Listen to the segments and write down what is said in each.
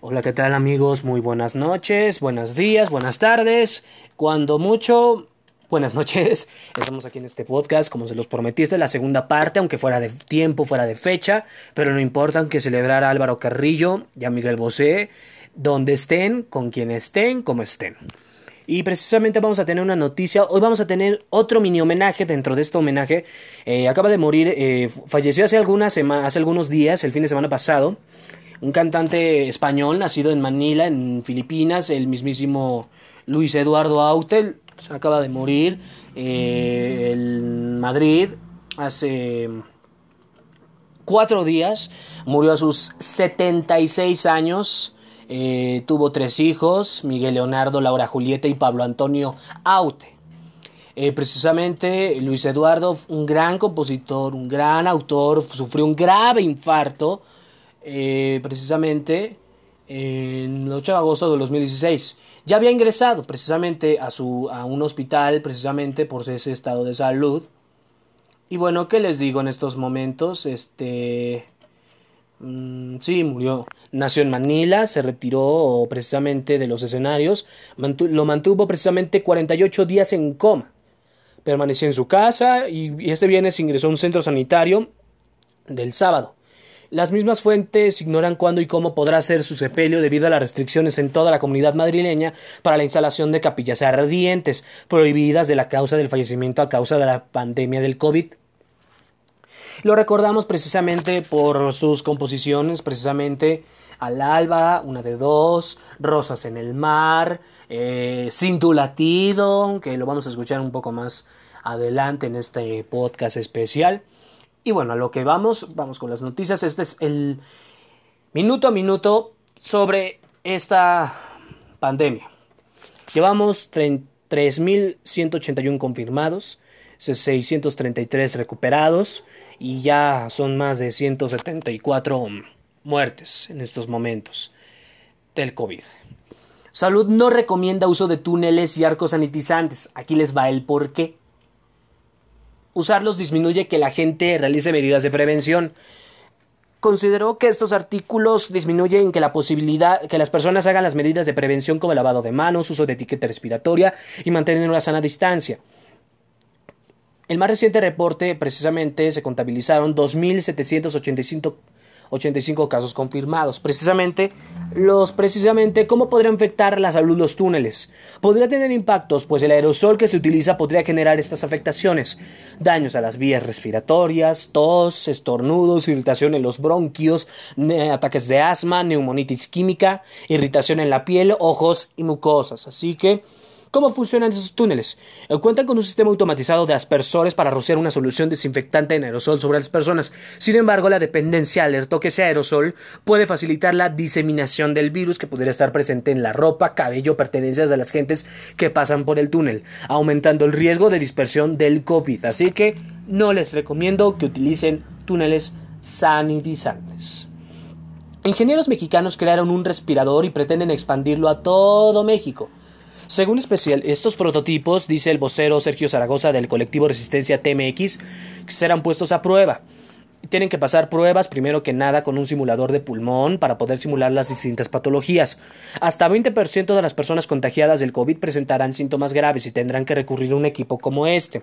Hola, ¿qué tal amigos? Muy buenas noches, buenos días, buenas tardes. Cuando mucho, buenas noches. Estamos aquí en este podcast, como se los prometiste, la segunda parte, aunque fuera de tiempo, fuera de fecha, pero no importa, aunque celebrar a Álvaro Carrillo y a Miguel Bosé, donde estén, con quien estén, como estén. Y precisamente vamos a tener una noticia. Hoy vamos a tener otro mini homenaje dentro de este homenaje. Eh, acaba de morir, eh, falleció hace, algunas hace algunos días, el fin de semana pasado un cantante español nacido en Manila, en Filipinas, el mismísimo Luis Eduardo Autel, se acaba de morir eh, en Madrid hace cuatro días, murió a sus 76 años, eh, tuvo tres hijos, Miguel Leonardo, Laura Julieta y Pablo Antonio Aute. Eh, precisamente Luis Eduardo, un gran compositor, un gran autor, sufrió un grave infarto eh, precisamente en el 8 de agosto de 2016. Ya había ingresado precisamente a, su, a un hospital precisamente por ese estado de salud. Y bueno, ¿qué les digo en estos momentos? Este... Mm, sí, murió. Nació en Manila, se retiró precisamente de los escenarios, lo mantuvo precisamente 48 días en coma. Permaneció en su casa y, y este viernes ingresó a un centro sanitario del sábado. Las mismas fuentes ignoran cuándo y cómo podrá ser su sepelio debido a las restricciones en toda la comunidad madrileña para la instalación de capillas ardientes, prohibidas de la causa del fallecimiento a causa de la pandemia del COVID. Lo recordamos precisamente por sus composiciones, precisamente Al alba, una de dos, Rosas en el mar, eh, Sin tu latido, que lo vamos a escuchar un poco más adelante en este podcast especial. Y bueno, a lo que vamos, vamos con las noticias. Este es el minuto a minuto sobre esta pandemia. Llevamos 3.181 confirmados, 633 recuperados y ya son más de 174 muertes en estos momentos del COVID. Salud no recomienda uso de túneles y arcos sanitizantes. Aquí les va el por qué usarlos disminuye que la gente realice medidas de prevención. Consideró que estos artículos disminuyen que la posibilidad que las personas hagan las medidas de prevención como el lavado de manos, uso de etiqueta respiratoria y mantener una sana distancia. El más reciente reporte precisamente se contabilizaron 2.785 85 casos confirmados. Precisamente, los precisamente cómo podría afectar la salud los túneles. Podría tener impactos, pues el aerosol que se utiliza podría generar estas afectaciones, daños a las vías respiratorias, tos, estornudos, irritación en los bronquios, ataques de asma, neumonitis química, irritación en la piel, ojos y mucosas. Así que ¿Cómo funcionan esos túneles? Eh, cuentan con un sistema automatizado de aspersores para rociar una solución desinfectante en aerosol sobre las personas. Sin embargo, la dependencia alertó que ese aerosol puede facilitar la diseminación del virus que pudiera estar presente en la ropa, cabello, pertenencias de las gentes que pasan por el túnel, aumentando el riesgo de dispersión del COVID. Así que no les recomiendo que utilicen túneles sanitizantes. Ingenieros mexicanos crearon un respirador y pretenden expandirlo a todo México. Según especial, estos prototipos, dice el vocero Sergio Zaragoza del colectivo Resistencia TMX, serán puestos a prueba. Tienen que pasar pruebas primero que nada con un simulador de pulmón para poder simular las distintas patologías. Hasta 20% de las personas contagiadas del COVID presentarán síntomas graves y tendrán que recurrir a un equipo como este.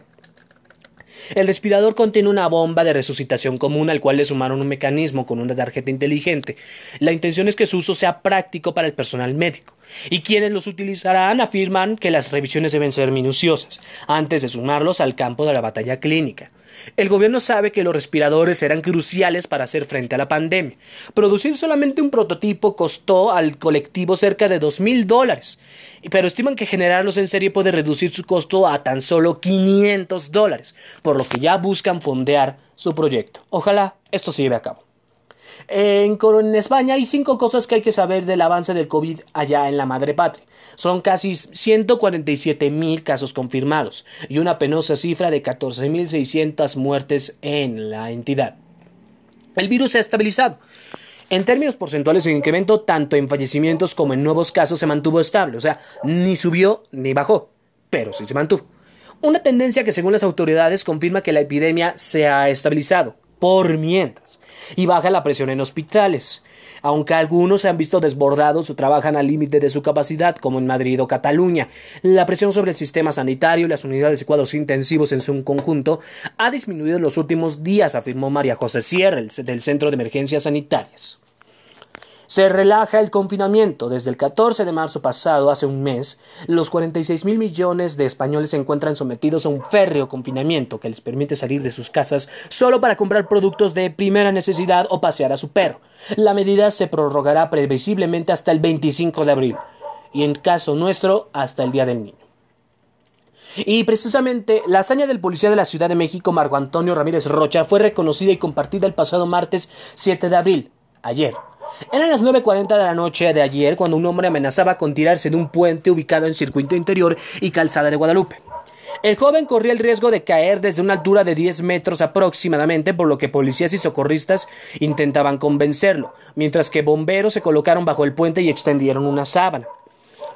El respirador contiene una bomba de resucitación común al cual le sumaron un mecanismo con una tarjeta inteligente. La intención es que su uso sea práctico para el personal médico. Y quienes los utilizarán afirman que las revisiones deben ser minuciosas, antes de sumarlos al campo de la batalla clínica. El gobierno sabe que los respiradores serán cruciales para hacer frente a la pandemia. Producir solamente un prototipo costó al colectivo cerca de dos mil dólares, pero estiman que generarlos en serie puede reducir su costo a tan solo 500 dólares, por lo que ya buscan fondear su proyecto. Ojalá esto se lleve a cabo. En, España hay cinco cosas que hay que saber del avance del COVID allá en la madre patria. Son casi 147 mil casos confirmados y una penosa cifra de 14.600 muertes en la entidad. El virus se ha estabilizado. En términos porcentuales, el incremento tanto en fallecimientos como en nuevos casos se mantuvo estable, o sea, ni subió ni bajó, pero sí se mantuvo. Una tendencia que según las autoridades confirma que la epidemia se ha estabilizado por mientras y baja la presión en hospitales. aunque algunos se han visto desbordados o trabajan al límite de su capacidad, como en Madrid o Cataluña. La presión sobre el sistema sanitario y las unidades y cuadros intensivos en su conjunto ha disminuido en los últimos días, afirmó María José Sierra, del Centro de Emergencias Sanitarias. Se relaja el confinamiento. Desde el 14 de marzo pasado, hace un mes, los 46 mil millones de españoles se encuentran sometidos a un férreo confinamiento que les permite salir de sus casas solo para comprar productos de primera necesidad o pasear a su perro. La medida se prorrogará previsiblemente hasta el 25 de abril y en caso nuestro hasta el Día del Niño. Y precisamente la hazaña del policía de la Ciudad de México, Marco Antonio Ramírez Rocha, fue reconocida y compartida el pasado martes 7 de abril, ayer, eran las 9.40 de la noche de ayer cuando un hombre amenazaba con tirarse de un puente ubicado en circuito interior y calzada de Guadalupe. El joven corría el riesgo de caer desde una altura de 10 metros aproximadamente, por lo que policías y socorristas intentaban convencerlo, mientras que bomberos se colocaron bajo el puente y extendieron una sábana.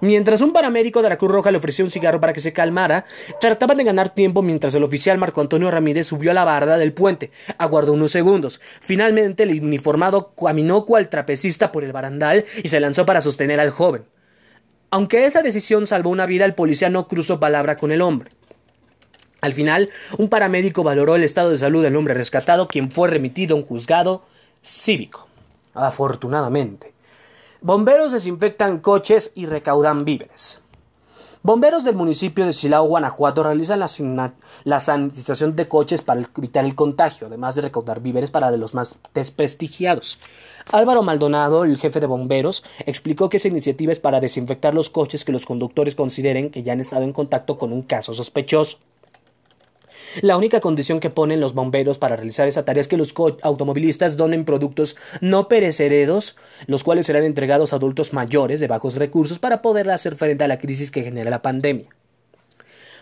Mientras un paramédico de la Cruz Roja le ofreció un cigarro para que se calmara, trataban de ganar tiempo mientras el oficial Marco Antonio Ramírez subió a la barda del puente. Aguardó unos segundos. Finalmente el uniformado caminó cual trapecista por el barandal y se lanzó para sostener al joven. Aunque esa decisión salvó una vida, el policía no cruzó palabra con el hombre. Al final, un paramédico valoró el estado de salud del hombre rescatado, quien fue remitido a un juzgado cívico. Afortunadamente. Bomberos desinfectan coches y recaudan víveres. Bomberos del municipio de Silao, Guanajuato, realizan la, sanitización de coches para evitar el contagio, además de recaudar víveres para de los más desprestigiados. Álvaro Maldonado, el jefe de bomberos, explicó que esa iniciativa es para desinfectar los coches que los conductores consideren que ya han estado en contacto con un caso sospechoso. La única condición que ponen los bomberos para realizar esa tarea es que los automovilistas donen productos no perecederos, los cuales serán entregados a adultos mayores de bajos recursos para poder hacer frente a la crisis que genera la pandemia.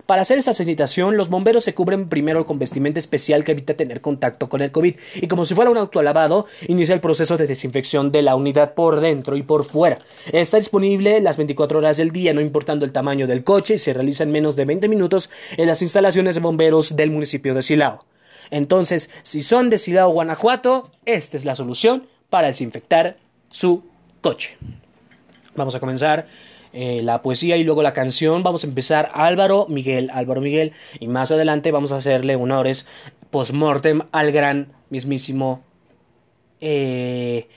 Para hacer esa sanitación, los bomberos se cubren primero con vestimenta especial que evita tener contacto con el COVID y como si fuera un autolavado, inicia el proceso de desinfección de la unidad por dentro y por fuera. Está disponible las 24 horas del día, no importando el tamaño del coche, y se realiza en menos de 20 minutos en las instalaciones de bomberos del municipio de Silao. Entonces, si son de Silao, Guanajuato, esta es la solución para desinfectar su coche. Vamos a comenzar eh, la poesía y luego la canción. Vamos a empezar Álvaro Miguel, Álvaro Miguel, y más adelante vamos a hacerle honores post-mortem al gran mismísimo eh,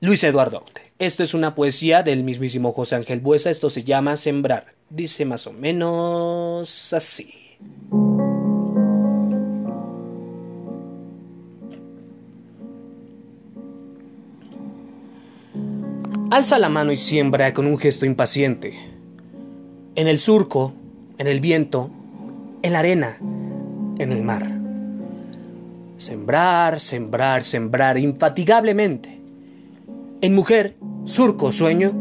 Luis Eduardo. Esto es una poesía del mismísimo José Ángel Buesa. Esto se llama Sembrar. Dice más o menos así. Alza la mano y siembra con un gesto impaciente. En el surco, en el viento, en la arena, en el mar. Sembrar, sembrar, sembrar infatigablemente. En mujer, surco, sueño,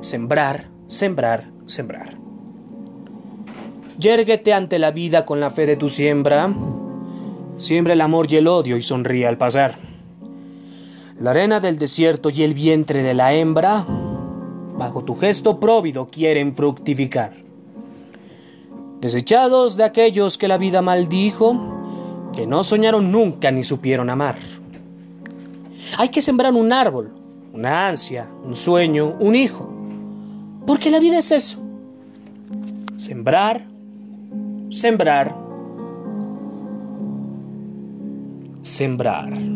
sembrar, sembrar, sembrar. Yérguete ante la vida con la fe de tu siembra. Siembra el amor y el odio y sonríe al pasar. La arena del desierto y el vientre de la hembra, bajo tu gesto próvido, quieren fructificar. Desechados de aquellos que la vida maldijo, que no soñaron nunca ni supieron amar. Hay que sembrar un árbol, una ansia, un sueño, un hijo, porque la vida es eso. Sembrar, sembrar, sembrar.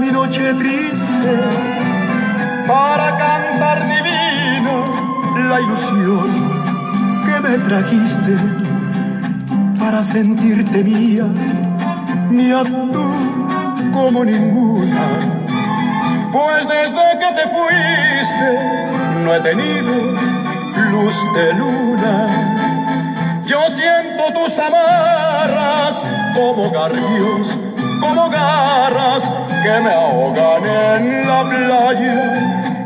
Mi noche triste para cantar divino la ilusión que me trajiste para sentirte mía, mía tú como ninguna. Pues desde que te fuiste no he tenido luz de luna. Yo siento tus amarras como garbios, como garras que me ahogan en la playa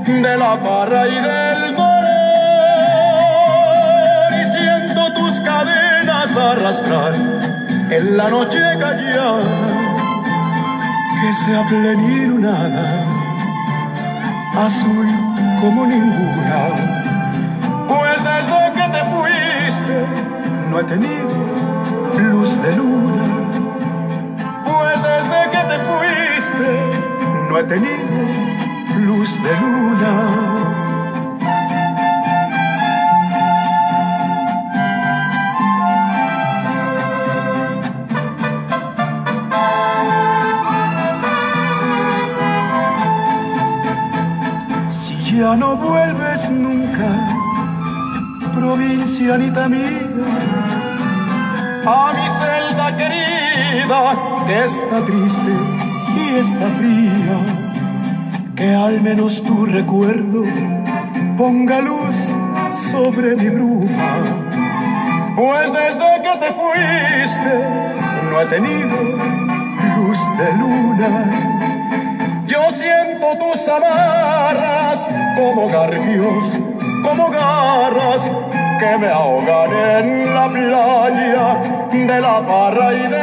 de la parra y del dolor y siento tus cadenas arrastrar en la noche callada que sea plenilunada, azul como ninguna. Pues desde que te fuiste no he tenido no he tenido luz de luna. ya no vuelves nunca, provincianita mía, a mi celda querida que está triste y está fría, que al menos tu recuerdo ponga luz sobre mi bruma, pues desde que te fuiste no he tenido luz de luna. Yo siento tus amarras como garfios, como garras que me ahogan en la playa de la parra y del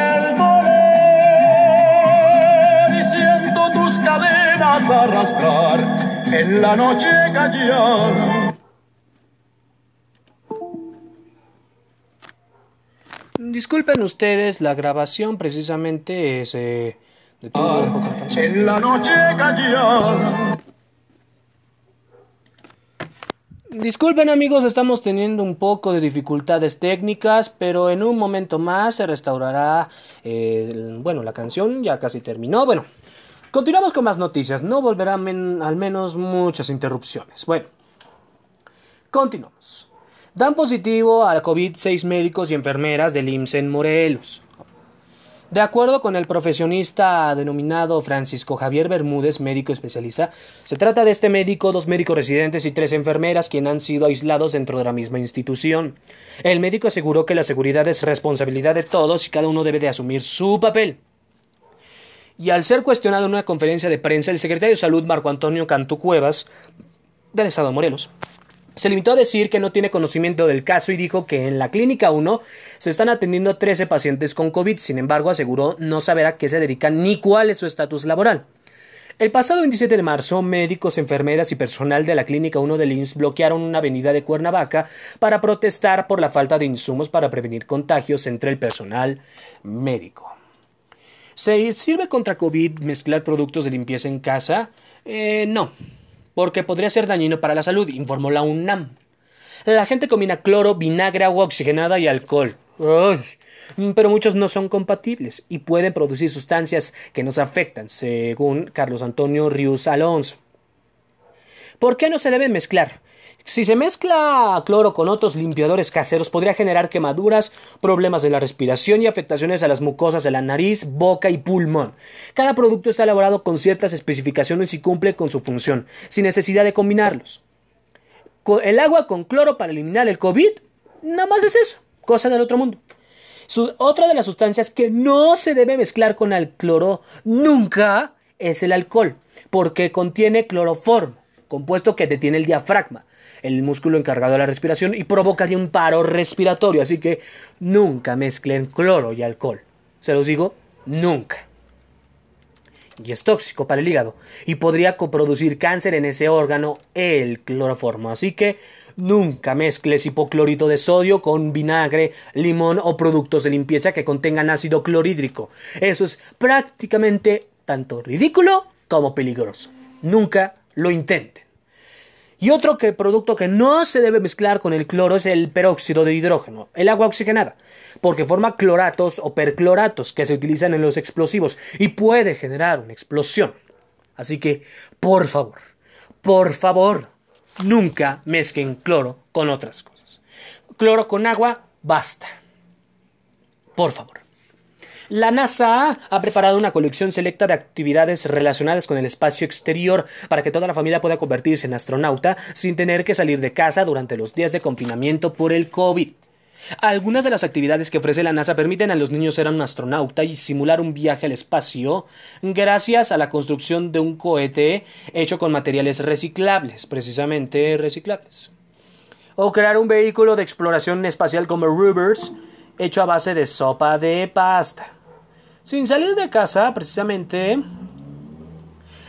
cadenas arrastrar en la noche callada. Disculpen ustedes, la grabación precisamente se en la noche callada. Disculpen amigos, estamos teniendo un poco de dificultades técnicas, pero en un momento más se restaurará, eh, bueno, la canción ya casi terminó. Bueno, continuamos con más noticias, no volverán al menos muchas interrupciones. Bueno, continuamos. Dan positivo al COVID seis médicos y enfermeras del IMSS en Morelos. De acuerdo con el profesionista denominado Francisco Javier Bermúdez, médico especialista, se trata de este médico, dos médicos residentes y tres enfermeras quienes han sido aislados dentro de la misma institución. El médico aseguró que la seguridad es responsabilidad de todos y cada uno debe de asumir su papel. Y al ser cuestionado en una conferencia de prensa, el secretario de Salud Marco Antonio Cantú Cuevas, del Estado de Morelos, se limitó a decir que no tiene conocimiento del caso y dijo que en la Clínica 1 se están atendiendo 13 pacientes con COVID. Sin embargo, aseguró no saber a qué se dedican ni cuál es su estatus laboral. El pasado 27 de marzo, médicos, enfermeras y personal de la Clínica 1 del INS bloquearon una avenida de Cuernavaca para protestar por la falta de insumos para prevenir contagios entre el personal médico. ¿Se sirve contra COVID mezclar productos de limpieza en casa? Eh, no porque podría ser dañino para la salud, informó la UNAM. La gente combina cloro, vinagre, agua oxigenada y alcohol. pero muchos no son compatibles y pueden producir sustancias que nos afectan, según Carlos Antonio Ríos Alonso. ¿Por qué no se deben mezclar? Si se mezcla cloro con otros limpiadores caseros podría generar quemaduras, problemas de la respiración y afectaciones a las mucosas de la nariz, boca y pulmón. Cada producto está elaborado con ciertas especificaciones y cumple con su función, sin necesidad de combinarlos. El agua con cloro para eliminar el COVID, nada más es eso, cosa del otro mundo. otra de las sustancias que no se debe mezclar con el cloro nunca es el alcohol, porque contiene cloroformo, compuesto que detiene el diafragma el músculo encargado de la respiración y provocaría un paro respiratorio. Así que nunca mezclen cloro y alcohol. Se los digo, nunca. Y es tóxico para el hígado y podría coproducir cáncer en ese órgano el cloroformo. Así que nunca mezcles hipoclorito de sodio con vinagre, limón o productos de limpieza que contengan ácido clorhídrico. Eso es prácticamente tanto ridículo como peligroso. Nunca lo intenten. Y otro que, producto que no se debe mezclar con el cloro es el peróxido de hidrógeno, el agua oxigenada, porque forma cloratos o percloratos que se utilizan en los explosivos y puede generar una explosión. Así que, por favor, por favor, nunca mezclen cloro con otras cosas. Cloro con agua, basta. Por favor. La NASA ha preparado una colección selecta de actividades relacionadas con el espacio exterior para que toda la familia pueda convertirse en astronauta sin tener que salir de casa durante los días de confinamiento por el COVID. Algunas de las actividades que ofrece la NASA permiten a los niños ser un astronauta y simular un viaje al espacio gracias a la construcción de un cohete hecho con materiales reciclables, precisamente reciclables. O crear un vehículo de exploración espacial como Rivers hecho a base de sopa de pasta. Sin salir de casa, precisamente,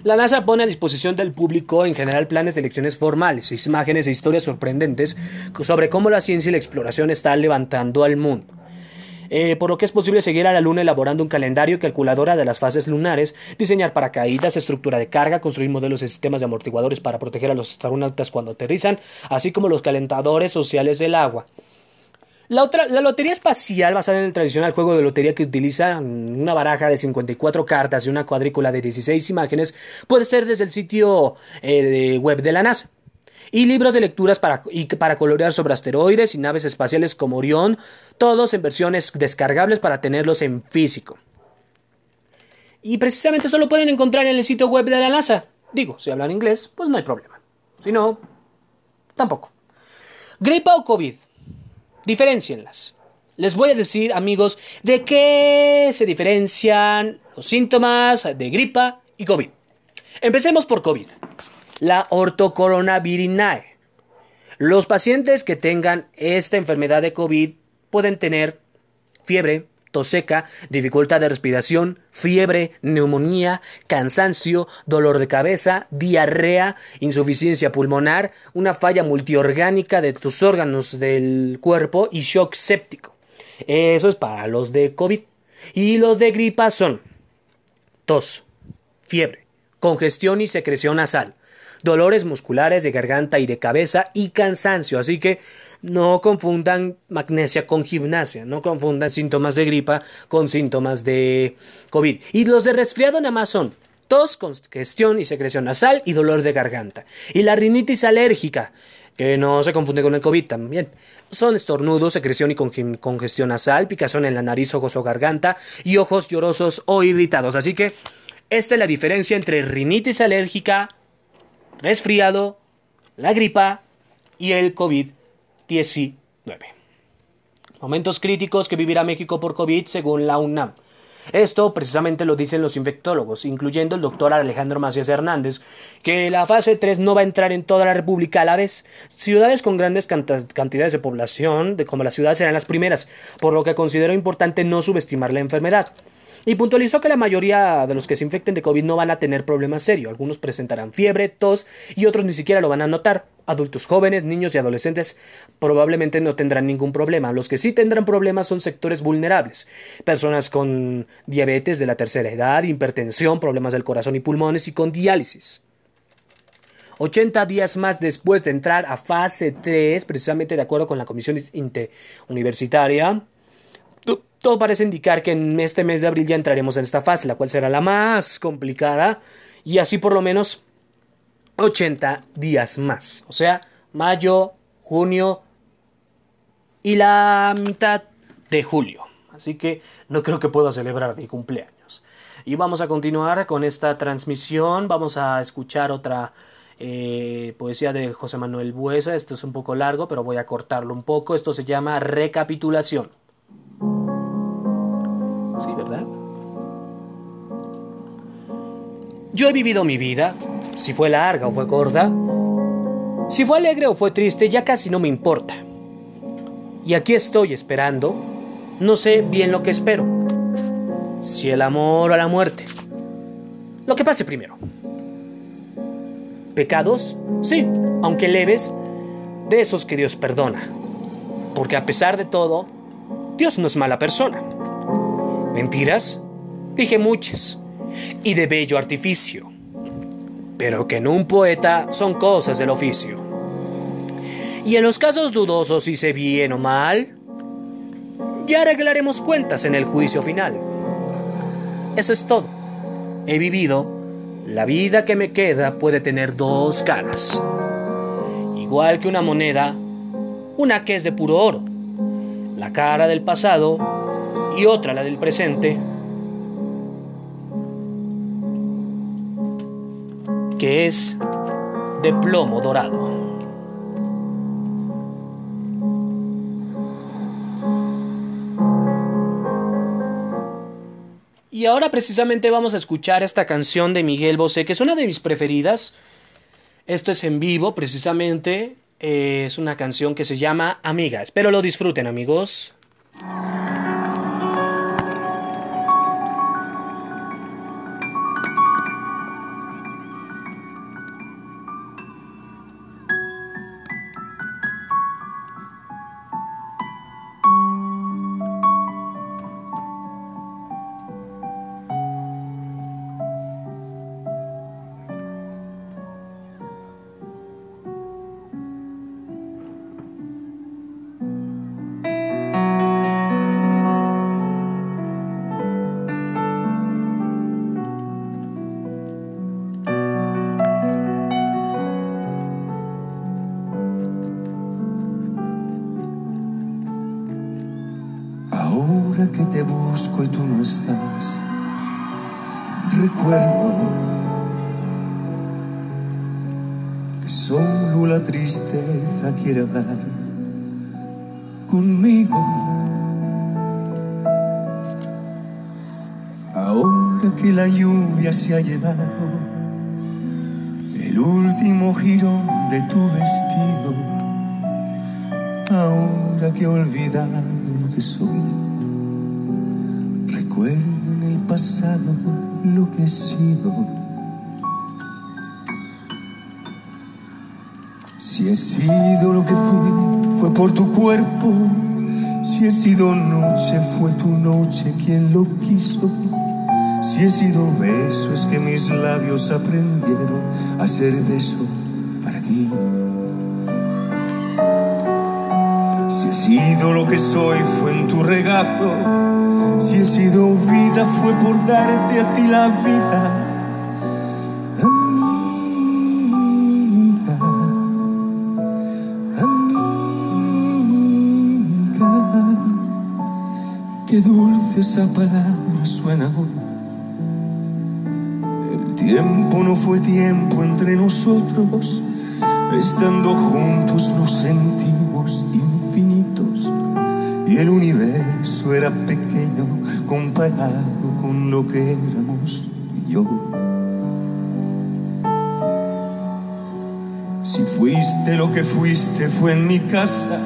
la NASA pone a disposición del público en general planes de lecciones formales, imágenes e historias sorprendentes sobre cómo la ciencia y la exploración están levantando al mundo. Eh, por lo que es posible seguir a la Luna elaborando un calendario calculadora de las fases lunares, diseñar paracaídas, estructura de carga, construir modelos de sistemas de amortiguadores para proteger a los astronautas cuando aterrizan, así como los calentadores sociales del agua. La, otra, la lotería espacial, basada en el tradicional juego de lotería que utiliza una baraja de 54 cartas y una cuadrícula de 16 imágenes, puede ser desde el sitio eh, web de la NASA. Y libros de lecturas para, y para colorear sobre asteroides y naves espaciales como Orión, todos en versiones descargables para tenerlos en físico. Y precisamente eso lo pueden encontrar en el sitio web de la NASA. Digo, si hablan inglés, pues no hay problema. Si no, tampoco. Gripa o COVID. Diferencienlas. Les voy a decir, amigos, de qué se diferencian los síntomas de gripa y COVID. Empecemos por COVID. La ortocoronavirinae. Los pacientes que tengan esta enfermedad de COVID pueden tener fiebre, tos seca, dificultad de respiración, fiebre, neumonía, cansancio, dolor de cabeza, diarrea, insuficiencia pulmonar, una falla multiorgánica de tus órganos del cuerpo y shock séptico. Eso es para los de COVID. Y los de gripa son tos, fiebre, congestión y secreción nasal, dolores musculares de garganta y de cabeza y cansancio. Así que no confundan magnesia con gimnasia, no confundan síntomas de gripa con síntomas de COVID. Y los de resfriado nada más son tos, congestión y secreción nasal y dolor de garganta. Y la rinitis alérgica, que no se confunde con el COVID también. Son estornudos, secreción y congestión nasal, picazón en la nariz, ojos o garganta y ojos llorosos o irritados. Así que esta es la diferencia entre rinitis alérgica, resfriado, la gripa y el COVID-19. Momentos críticos que vivirá México por COVID según la UNAM. Esto precisamente lo dicen los infectólogos, incluyendo el doctor Alejandro Macías Hernández, que la fase 3 no va a entrar en toda la República a la vez. Ciudades con grandes cantidades de población, de como las ciudades, serán las primeras, por lo que considero importante no subestimar la enfermedad y puntualizó que la mayoría de los que se infecten de COVID no van a tener problemas serios. Algunos presentarán fiebre, tos y otros ni siquiera lo van a notar. Adultos jóvenes, niños y adolescentes probablemente no tendrán ningún problema. Los que sí tendrán problemas son sectores vulnerables. Personas con diabetes de la tercera edad, hipertensión, problemas del corazón y pulmones y con diálisis. 80 días más después de entrar a fase 3, precisamente de acuerdo con la Comisión Universitaria, todo parece indicar que en este mes de abril ya entraremos en esta fase, la cual será la más complicada y así por lo menos 80 días más. O sea, mayo, junio y la mitad de julio. Así que no creo que pueda celebrar mi cumpleaños. Y vamos a continuar con esta transmisión. Vamos a escuchar otra eh, poesía de José Manuel Buesa. Esto es un poco largo, pero voy a cortarlo un poco. Esto se llama Recapitulación. Sí, ¿verdad? Yo he vivido mi vida, si fue larga o fue corta, si fue alegre o fue triste, ya casi no me importa. Y aquí estoy esperando, no sé bien lo que espero, si el amor o la muerte. Lo que pase primero. Pecados, sí, aunque leves, de esos que Dios perdona. Porque a pesar de todo, Dios no es mala persona. Mentiras, dije muchas, y de bello artificio, pero que en un poeta son cosas del oficio. Y en los casos dudosos hice bien o mal, ya arreglaremos cuentas en el juicio final. Eso es todo. He vivido, la vida que me queda puede tener dos caras. Igual que una moneda, una que es de puro oro, la cara del pasado y otra, la del presente, que es de plomo dorado. Y ahora precisamente vamos a escuchar esta canción de Miguel Bosé, que es una de mis preferidas. Esto es en vivo, precisamente. es una canción que se llama Amiga. Espero lo disfruten, amigos. Hablar conmigo. Ahora que la lluvia se ha llevado el último giro de tu vestido, ahora que he olvidado lo que soy Recuerdo en el pasado lo que he sido. Si he sido lo que fui, fue por tu cuerpo. Si he sido noche, fue tu noche quien lo quiso. Si he sido beso, es que mis labios aprendieron a ser beso para ti. Si he sido lo que soy, fue en tu regazo si he sido vida fue por darte a ti la vida. Esa palabra suena hoy. El tiempo no fue tiempo entre nosotros, estando juntos nos sentimos infinitos y el universo era pequeño comparado con lo que éramos y yo. Si fuiste lo que fuiste fue en mi casa,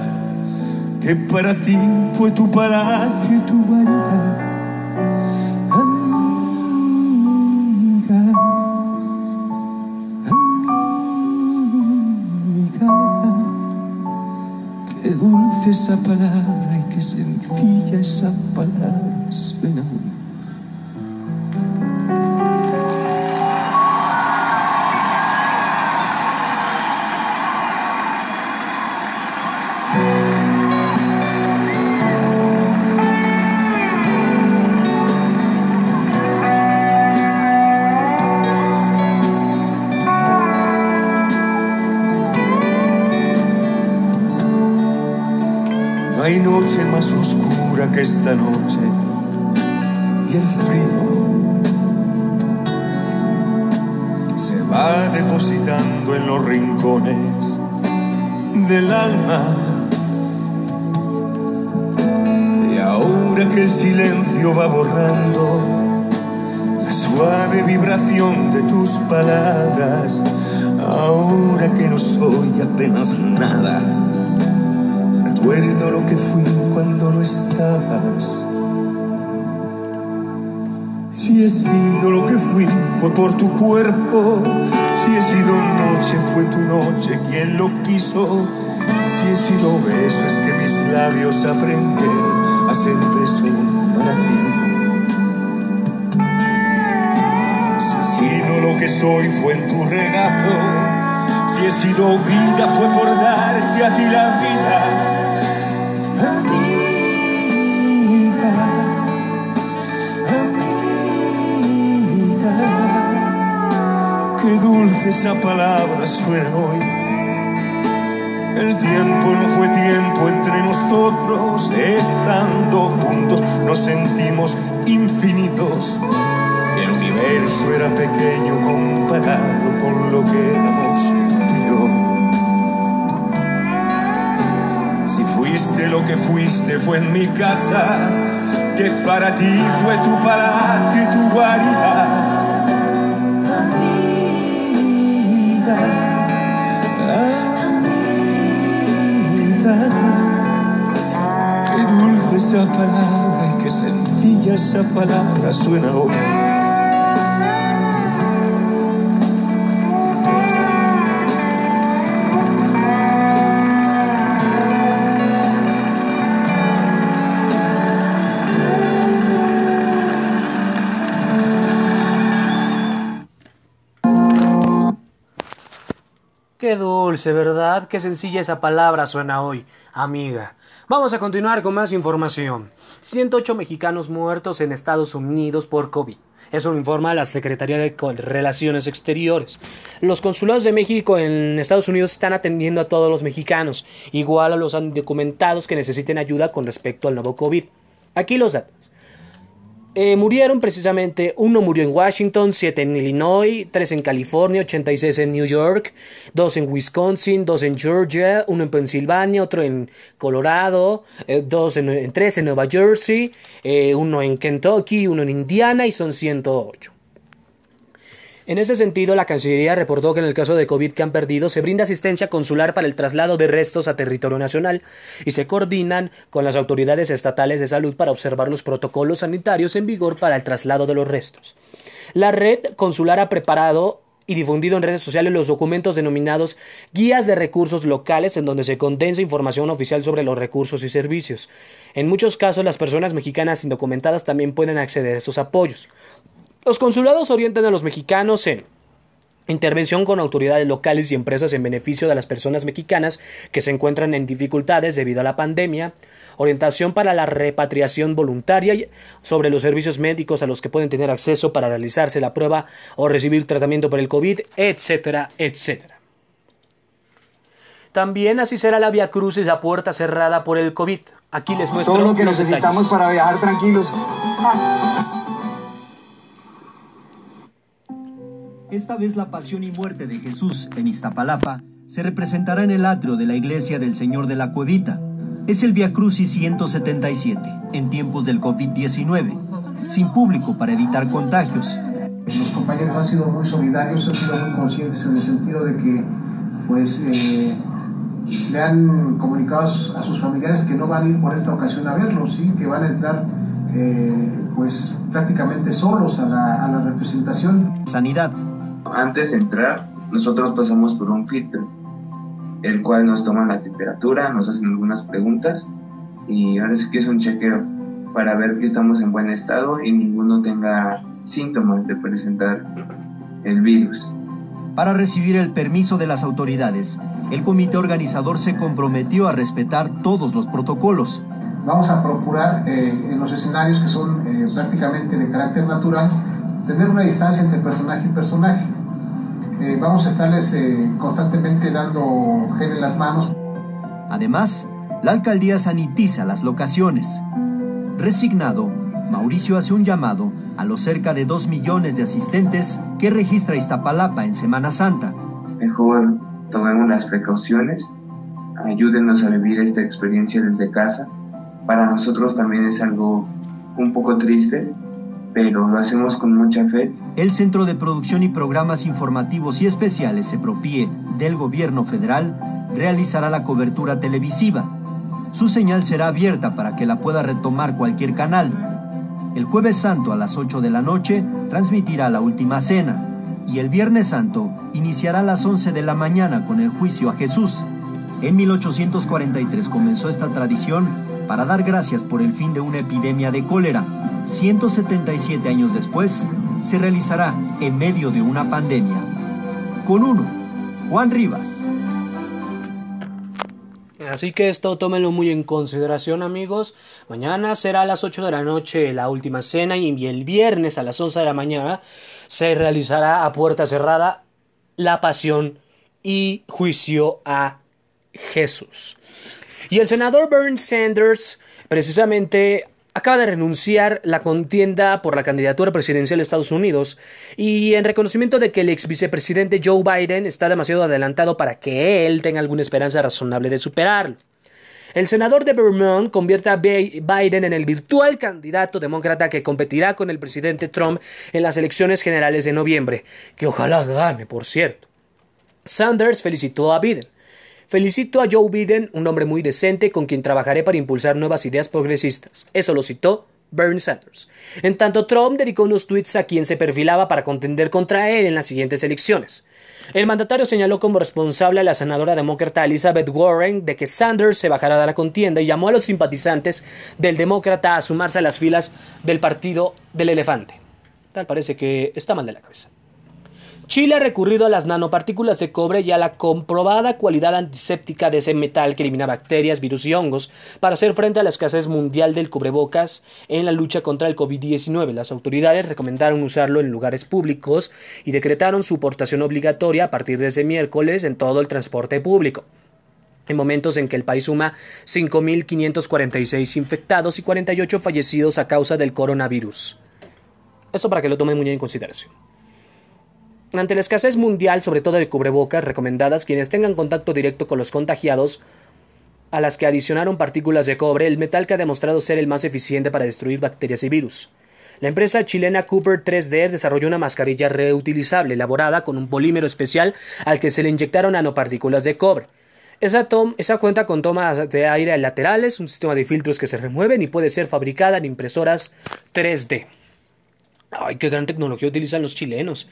que para ti fue tu palacio y tu vanidad. Qué dulce esa palabra y qué sencilla esa palabra esta noche y el frío se va depositando en los rincones del alma. Y ahora que el silencio va borrando la suave vibración de tus palabras, ahora que no soy apenas nada Recuerdo lo que fui cuando no estabas. Si he sido lo que fui, fue por tu cuerpo. Si he sido noche, fue tu noche quien lo quiso. Si he sido beso, es que mis labios aprendieron a ser beso para ti. Si he sido lo que soy, fue en tu regazo. Si he sido vida, fue por darte a ti la vida. Esa palabra suena hoy. El tiempo no fue tiempo entre nosotros, estando juntos nos sentimos infinitos. El universo era pequeño comparado con lo que éramos tú y yo. Si fuiste lo que fuiste fue en mi casa, que para ti fue tu palacio y tu guarida. Esa palabra qué sencilla esa palabra suena hoy. Qué dulce, ¿verdad? Qué sencilla esa palabra suena hoy, amiga. Vamos a continuar con más información. 108 mexicanos muertos en Estados Unidos por COVID. Eso lo informa la Secretaría de Relaciones Exteriores. Los consulados de México en Estados Unidos están atendiendo a todos los mexicanos, igual a los indocumentados que necesiten ayuda con respecto al nuevo COVID. Aquí los datos. Eh, murieron precisamente, uno murió en Washington, siete en Illinois, tres en California, 86 en New York, dos en Wisconsin, dos en Georgia, uno en Pensilvania, otro en Colorado, eh, dos en, tres en Nueva Jersey, eh, uno en Kentucky, uno en Indiana y son 108. En ese sentido, la Cancillería reportó que en el caso de COVID que han perdido se brinda asistencia consular para el traslado de restos a territorio nacional y se coordinan con las autoridades estatales de salud para observar los protocolos sanitarios en vigor para el traslado de los restos. La red consular ha preparado y difundido en redes sociales los documentos denominados Guías de Recursos Locales en donde se condensa información oficial sobre los recursos y servicios. En muchos casos las personas mexicanas indocumentadas también pueden acceder a esos apoyos. Los consulados orientan a los mexicanos en Intervención con autoridades locales y empresas en beneficio de las personas mexicanas que se encuentran en dificultades debido a la pandemia. Orientación para la repatriación voluntaria sobre los servicios médicos a los que pueden tener acceso para realizarse la prueba o recibir tratamiento por el COVID, etcétera, etcétera. También así será la Vía Crucis a puerta cerrada por el COVID. Aquí les muestro todo lo que necesitamos para viajar tranquilos. Esta vez la pasión y muerte de Jesús en Iztapalapa se representará en el atrio de la iglesia del Señor de la Cuevita. Es el Via Crucis 177, en tiempos del COVID-19, sin público para evitar contagios. Los compañeros han sido muy solidarios, han sido muy conscientes en el sentido de que pues, eh, le han comunicado a sus familiares que no van a ir por esta ocasión a verlos, ¿sí? que van a entrar eh, pues, prácticamente solos a la, a la representación. Sanidad antes de entrar, nosotros pasamos por un filtro, el cual nos toma la temperatura, nos hacen algunas preguntas y ahora sí que es un chequeo para ver que estamos en buen estado y ninguno tenga síntomas de presentar el virus. Para recibir el permiso de las autoridades, el comité organizador se comprometió a respetar todos los protocolos. Vamos a procurar eh, en los escenarios que son eh, prácticamente de carácter natural tener una distancia entre personaje y personaje. Eh, vamos a estarles eh, constantemente dando gel en las manos. Además, la alcaldía sanitiza las locaciones. Resignado, Mauricio hace un llamado a los cerca de 2 millones de asistentes que registra Iztapalapa en Semana Santa. Mejor tomemos las precauciones, ayúdenos a vivir esta experiencia desde casa. Para nosotros también es algo un poco triste, pero lo hacemos con mucha fe. El Centro de Producción y Programas Informativos y Especiales CEPROPIE del Gobierno Federal realizará la cobertura televisiva. Su señal será abierta para que la pueda retomar cualquier canal. El jueves santo a las 8 de la noche transmitirá la última cena y el viernes santo iniciará a las 11 de la mañana con el juicio a Jesús. En 1843 comenzó esta tradición para dar gracias por el fin de una epidemia de cólera 177 años después, se realizará en medio de una pandemia. Con uno, Juan Rivas. Así que esto tómenlo muy en consideración amigos. Mañana será a las 8 de la noche la última cena y el viernes a las 11 de la mañana se realizará a puerta cerrada la pasión y juicio a Jesús. Y el senador Bernie Sanders precisamente acaba de renunciar la contienda por la candidatura presidencial de Estados Unidos y en reconocimiento de que el ex vicepresidente Joe Biden está demasiado adelantado para que él tenga alguna esperanza razonable de superarlo. El senador de Vermont convierte a Biden en el virtual candidato demócrata que competirá con el presidente Trump en las elecciones generales de noviembre, que ojalá gane, por cierto. Sanders felicitó a Biden Felicito a Joe Biden, un hombre muy decente con quien trabajaré para impulsar nuevas ideas progresistas. Eso lo citó Bernie Sanders. En tanto, Trump dedicó unos tweets a quien se perfilaba para contender contra él en las siguientes elecciones. El mandatario señaló como responsable a la senadora demócrata Elizabeth Warren de que Sanders se bajara de la contienda y llamó a los simpatizantes del demócrata a sumarse a las filas del partido del elefante. Tal parece que está mal de la cabeza. Chile ha recurrido a las nanopartículas de cobre y a la comprobada cualidad antiséptica de ese metal que elimina bacterias, virus y hongos para hacer frente a la escasez mundial del cubrebocas en la lucha contra el COVID-19. Las autoridades recomendaron usarlo en lugares públicos y decretaron su portación obligatoria a partir de ese miércoles en todo el transporte público en momentos en que el país suma 5.546 infectados y 48 fallecidos a causa del coronavirus. Esto para que lo tomen muy en consideración. Ante la escasez mundial, sobre todo de cubrebocas, recomendadas quienes tengan contacto directo con los contagiados, a las que adicionaron partículas de cobre, el metal que ha demostrado ser el más eficiente para destruir bacterias y virus. La empresa chilena Cooper 3D desarrolló una mascarilla reutilizable elaborada con un polímero especial al que se le inyectaron nanopartículas de cobre. Esa, esa cuenta con tomas de aire laterales, un sistema de filtros que se remueven y puede ser fabricada en impresoras 3D. Ay, qué gran tecnología utilizan los chilenos.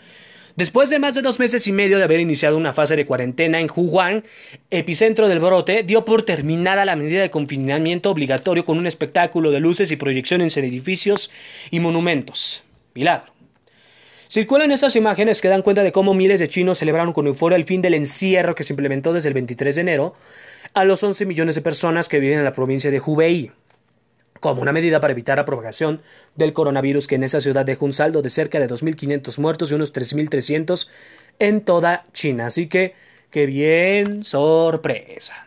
Después de más de dos meses y medio de haber iniciado una fase de cuarentena en Wuhan, epicentro del brote, dio por terminada la medida de confinamiento obligatorio con un espectáculo de luces y proyecciones en edificios y monumentos. Milagro. Circulan estas imágenes que dan cuenta de cómo miles de chinos celebraron con euforia el fin del encierro que se implementó desde el 23 de enero a los 11 millones de personas que viven en la provincia de Hubei como una medida para evitar la propagación del coronavirus que en esa ciudad dejó un saldo de cerca de 2.500 muertos y unos 3.300 en toda China. Así que, qué bien, sorpresa.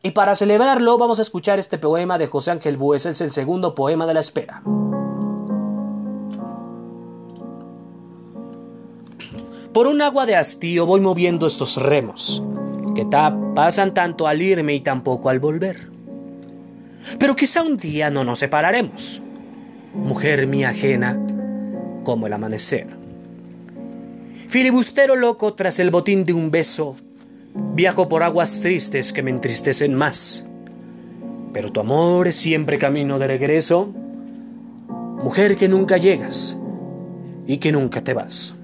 Y para celebrarlo vamos a escuchar este poema de José Ángel Bues, es el segundo poema de la espera. Por un agua de hastío voy moviendo estos remos, que pasan tanto al irme y tampoco al volver. Pero quizá un día no nos separaremos, mujer mía ajena como el amanecer. Filibustero loco tras el botín de un beso, viajo por aguas tristes que me entristecen más. Pero tu amor es siempre camino de regreso, mujer que nunca llegas y que nunca te vas.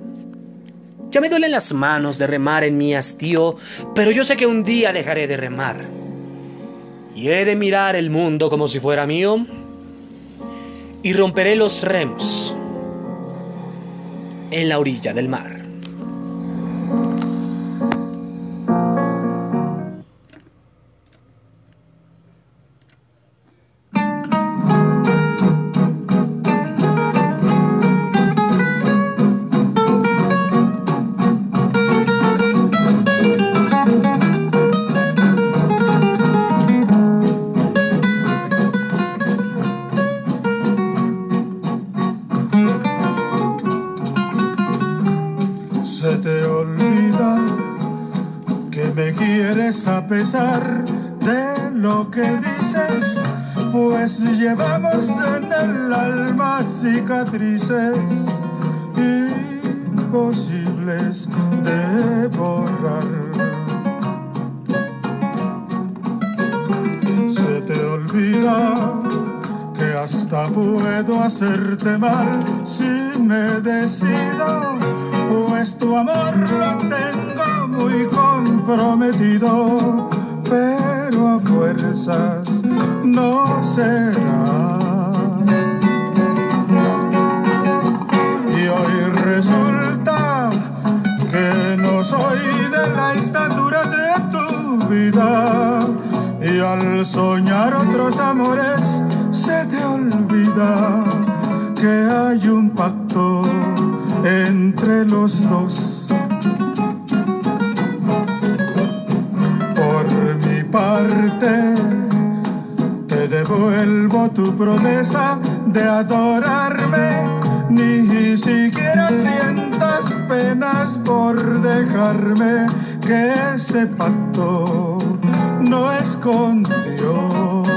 Ya me duelen las manos de remar en mi hastío, pero yo sé que un día dejaré de remar y he de mirar el mundo como si fuera mío y romperé los remos en la orilla del mar. Tu promesa de adorarme, ni siquiera sientas penas por dejarme, que ese pacto no es con Dios.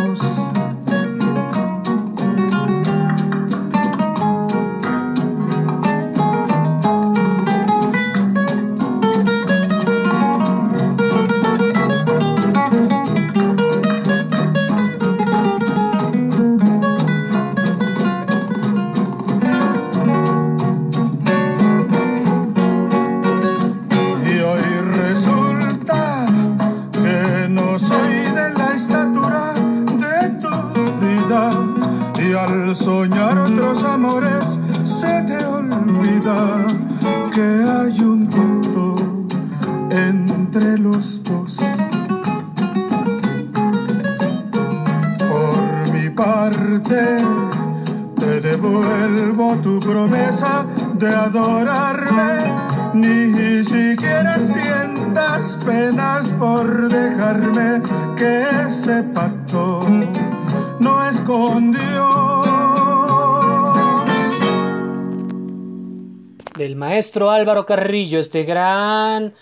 Álvaro Carrillo, este gran,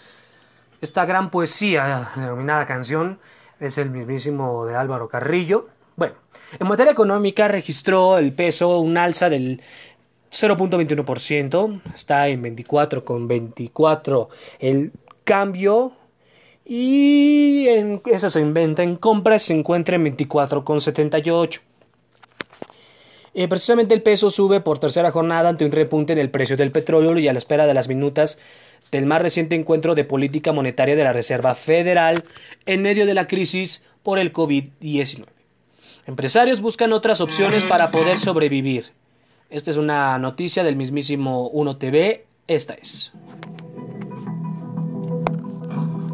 esta gran poesía denominada canción es el mismísimo de Álvaro Carrillo. Bueno, en materia económica registró el peso un alza del 0.21%, está en 24,24 el cambio y en, eso se inventa en compras se encuentra en 24,78. Eh, precisamente el peso sube por tercera jornada ante un repunte en el precio del petróleo y a la espera de las minutas del más reciente encuentro de política monetaria de la Reserva Federal en medio de la crisis por el COVID-19. Empresarios buscan otras opciones para poder sobrevivir. Esta es una noticia del mismísimo 1TV. Esta es.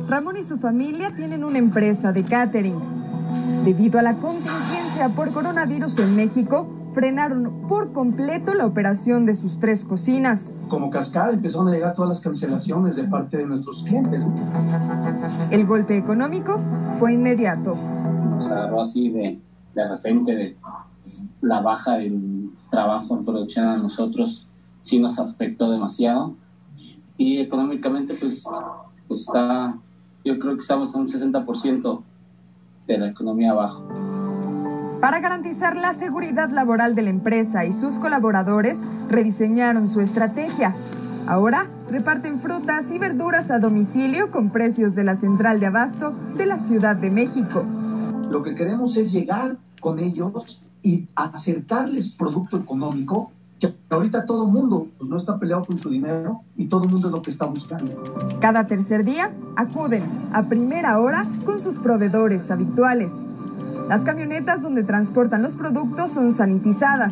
Ramón y su familia tienen una empresa de catering. Debido a la contingencia por coronavirus en México, frenaron por completo la operación de sus tres cocinas. Como cascada empezaron a llegar todas las cancelaciones de parte de nuestros clientes. El golpe económico fue inmediato. Nos agarró así de, de repente de la baja del trabajo en producción a nosotros, sí nos afectó demasiado. Y económicamente pues, pues está yo creo que estamos en un 60% de la economía abajo. Para garantizar la seguridad laboral de la empresa y sus colaboradores, rediseñaron su estrategia. Ahora reparten frutas y verduras a domicilio con precios de la central de abasto de la Ciudad de México. Lo que queremos es llegar con ellos y acercarles producto económico que ahorita todo el mundo pues, no está peleado con su dinero y todo el mundo es lo que está buscando. Cada tercer día acuden a primera hora con sus proveedores habituales. Las camionetas donde transportan los productos son sanitizadas.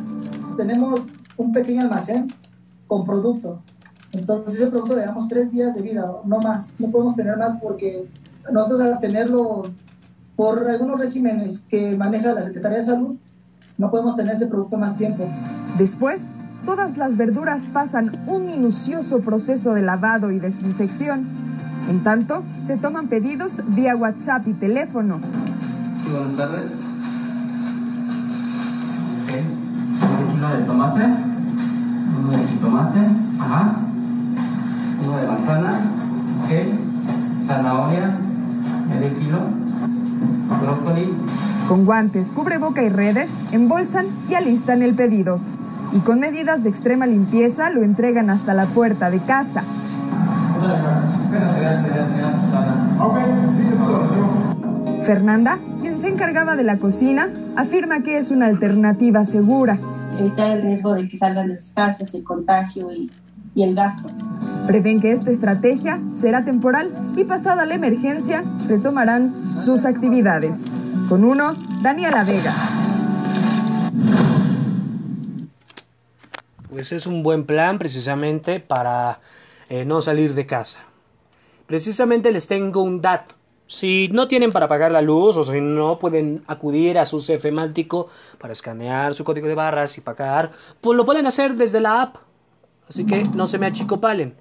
Tenemos un pequeño almacén con producto. Entonces ese producto le damos tres días de vida, no más. No podemos tener más porque nosotros al tenerlo por algunos regímenes que maneja la Secretaría de Salud, no podemos tener ese producto más tiempo. Después todas las verduras pasan un minucioso proceso de lavado y desinfección. En tanto, se toman pedidos vía WhatsApp y teléfono. Sí, buenas tardes. Un kilo de tomate, uno de tomate, ajá, uno de manzana, ok, zanahoria, medio kilo, brócoli. Con guantes, cubreboca y redes, embolsan y alistan el pedido. Y con medidas de extrema limpieza lo entregan hasta la puerta de casa. Fernanda, quien se encargaba de la cocina, afirma que es una alternativa segura. Evitar el riesgo de que salgan de sus casas, el contagio y, y el gasto. Prevén que esta estrategia será temporal y pasada la emergencia retomarán sus actividades. Con uno, Daniela Vega. pues es un buen plan precisamente para eh, no salir de casa. Precisamente les tengo un dato. Si no tienen para pagar la luz o si no pueden acudir a su cefemático para escanear su código de barras y pagar, pues lo pueden hacer desde la app. Así que no se me achicopalen.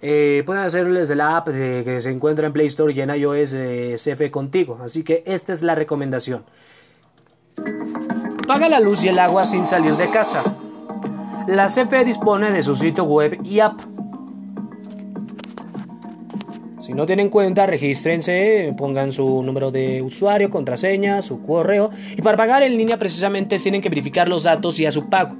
Eh, pueden hacerlo desde la app que se encuentra en Play Store y en iOS eh, CF contigo. Así que esta es la recomendación. Paga la luz y el agua sin salir de casa. La CFE dispone de su sitio web y app. Si no tienen cuenta, regístrense, pongan su número de usuario, contraseña, su correo y para pagar en línea precisamente tienen que verificar los datos y a su pago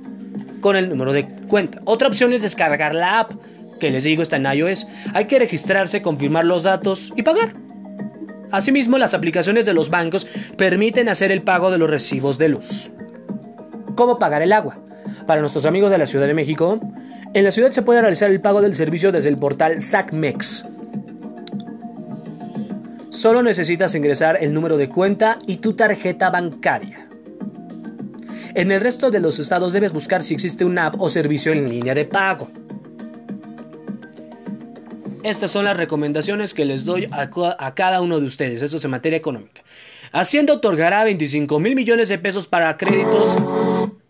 con el número de cuenta. Otra opción es descargar la app, que les digo está en iOS. Hay que registrarse, confirmar los datos y pagar. Asimismo, las aplicaciones de los bancos permiten hacer el pago de los recibos de luz. ¿Cómo pagar el agua? Para nuestros amigos de la Ciudad de México, en la ciudad se puede realizar el pago del servicio desde el portal SACMEX. Solo necesitas ingresar el número de cuenta y tu tarjeta bancaria. En el resto de los estados debes buscar si existe una app o servicio en línea de pago. Estas son las recomendaciones que les doy a, cada uno de ustedes. Esto es en materia económica. Hacienda otorgará 25 mil millones de pesos para créditos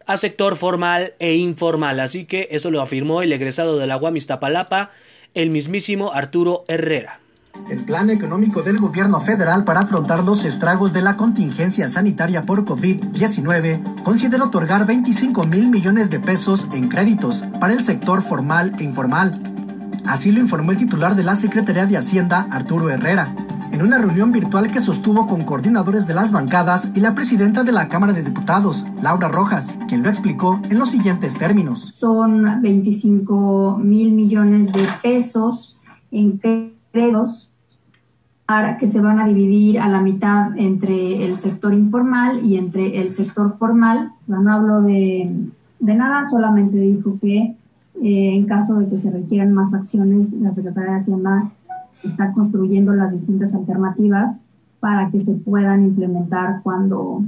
a sector formal e informal. Así que eso lo afirmó el egresado de la UAM Iztapalapa, el mismísimo Arturo Herrera. El plan económico del gobierno federal para afrontar los estragos de la contingencia sanitaria por COVID-19 considera otorgar 25 mil millones de pesos en créditos para el sector formal e informal Así lo informó el titular de la Secretaría de Hacienda, Arturo Herrera, en una reunión virtual que sostuvo con coordinadores de las bancadas y la presidenta de la Cámara de Diputados, Laura Rojas, quien lo explicó en los siguientes términos. Son 25 mil millones de pesos en créditos que se van a dividir a la mitad entre el sector informal y entre el sector formal. no hablo de, de nada, solamente dijo que eh, en caso de que se requieran más acciones, la Secretaría de Hacienda está construyendo las distintas alternativas para que se puedan implementar cuando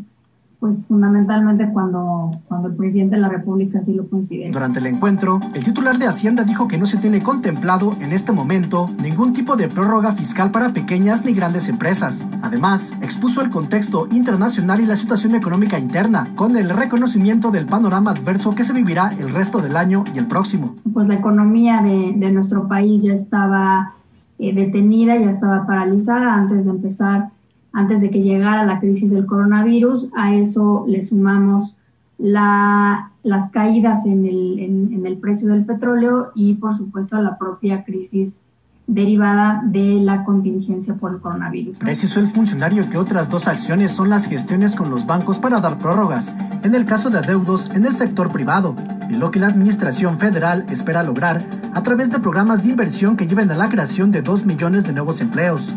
pues fundamentalmente cuando, cuando el presidente de la República así lo considere. Durante el encuentro, el titular de Hacienda dijo que no se tiene contemplado en este momento ningún tipo de prórroga fiscal para pequeñas ni grandes empresas. Además, expuso el contexto internacional y la situación económica interna, con el reconocimiento del panorama adverso que se vivirá el resto del año y el próximo. Pues la economía de, de nuestro país ya estaba eh, detenida, ya estaba paralizada antes de empezar antes de que llegara la crisis del coronavirus. A eso le sumamos la, las caídas en el, en, el precio del petróleo y, por supuesto, la propia crisis derivada de la contingencia por el coronavirus. Precisó el funcionario que otras dos acciones son las gestiones con los bancos para dar prórrogas, en el caso de adeudos en el sector privado, y lo que la Administración Federal espera lograr a través de programas de inversión que lleven a la creación de 2 millones de nuevos empleos.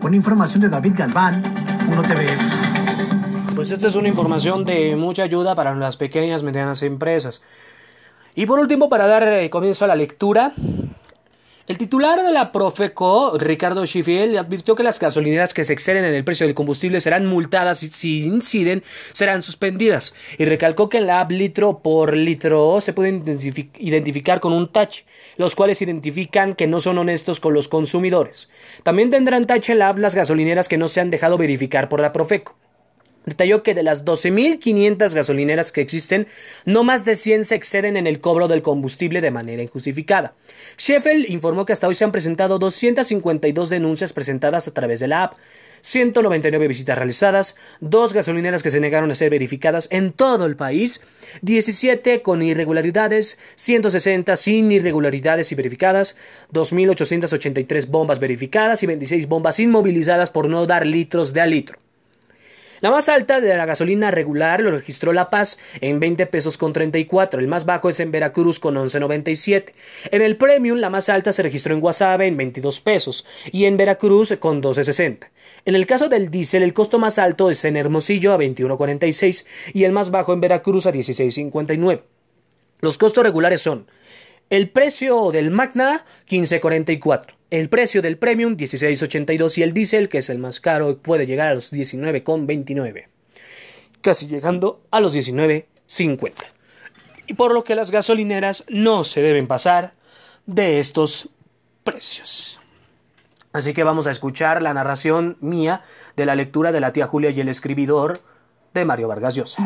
Con información de David Galván, 1TV. Pues esta es una información de mucha ayuda para las pequeñas y medianas empresas. Y por último, para dar eh, comienzo a la lectura, el titular de la Profeco, Ricardo Schifield, advirtió que las gasolineras que se exceden en el precio del combustible serán multadas y si inciden serán suspendidas. Y recalcó que la app litro por litro se pueden identificar con un touch, los cuales identifican que no son honestos con los consumidores. También tendrán touch en la las gasolineras que no se han dejado verificar por la Profeco detalló que de las 12.500 gasolineras que existen, no más de 100 se exceden en el cobro del combustible de manera injustificada. Sheffield informó que hasta hoy se han presentado 252 denuncias presentadas a través de la app. 199 visitas realizadas, dos gasolineras que se negaron a ser verificadas en todo el país, 17 con irregularidades, 160 sin irregularidades y verificadas, 2.883 bombas verificadas y 26 bombas inmovilizadas por no dar litros de a litro. La más alta de la gasolina regular lo registró La Paz en 20 pesos con 34, el más bajo es en Veracruz con 11.97. En el Premium la más alta se registró en Guasave en 22 pesos y en Veracruz con 12.60. En el caso del diésel el costo más alto es en Hermosillo a 21.46 y el más bajo en Veracruz a 16.59. Los costos regulares son el precio del Magna 15.44, el precio del Premium 16.82 y el diésel, que es el más caro, puede llegar a los 19.29, casi llegando a los 19.50. Y por lo que las gasolineras no se deben pasar de estos precios. Así que vamos a escuchar la narración mía de la lectura de la tía Julia y el escribidor de Mario Vargas Llosa.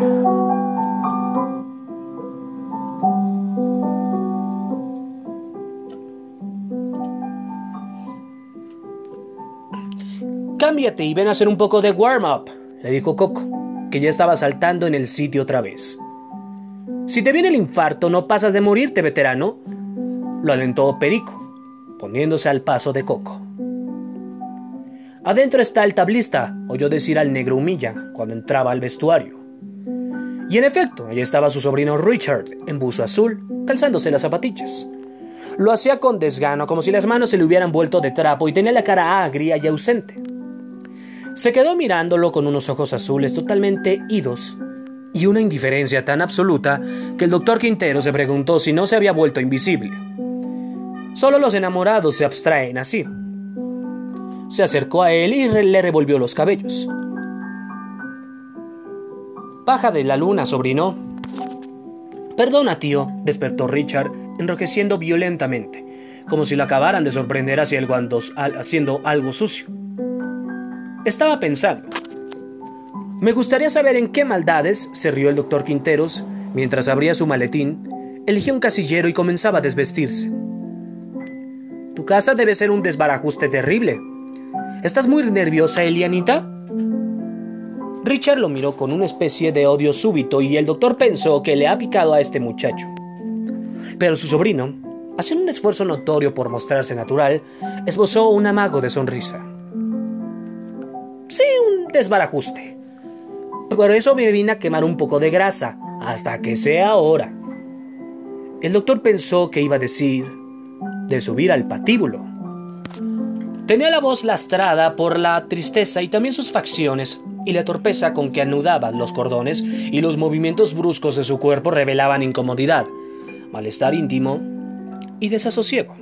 Cámbiate y ven a hacer un poco de warm-up, le dijo Coco, que ya estaba saltando en el sitio otra vez. Si te viene el infarto, no pasas de morirte, veterano, lo alentó Perico, poniéndose al paso de Coco. Adentro está el tablista, oyó decir al negro humilla cuando entraba al vestuario. Y en efecto, allí estaba su sobrino Richard, en buzo azul, calzándose las zapatillas. Lo hacía con desgano, como si las manos se le hubieran vuelto de trapo y tenía la cara agria y ausente. Se quedó mirándolo con unos ojos azules totalmente idos y una indiferencia tan absoluta que el doctor Quintero se preguntó si no se había vuelto invisible. Solo los enamorados se abstraen así. Se acercó a él y le revolvió los cabellos. Baja de la luna, sobrino. Perdona, tío, despertó Richard, enrojeciendo violentamente, como si lo acabaran de sorprender haciendo algo sucio. Estaba pensando. Me gustaría saber en qué maldades, se rió el doctor Quinteros, mientras abría su maletín, eligió un casillero y comenzaba a desvestirse. Tu casa debe ser un desbarajuste terrible. ¿Estás muy nerviosa, Elianita? Richard lo miró con una especie de odio súbito y el doctor pensó que le ha picado a este muchacho. Pero su sobrino, haciendo un esfuerzo notorio por mostrarse natural, esbozó un amago de sonrisa. Sí, un desbarajuste. Por eso me vine a quemar un poco de grasa, hasta que sea hora. El doctor pensó que iba a decir de subir al patíbulo. Tenía la voz lastrada por la tristeza y también sus facciones, y la torpeza con que anudaba los cordones y los movimientos bruscos de su cuerpo revelaban incomodidad, malestar íntimo y desasosiego.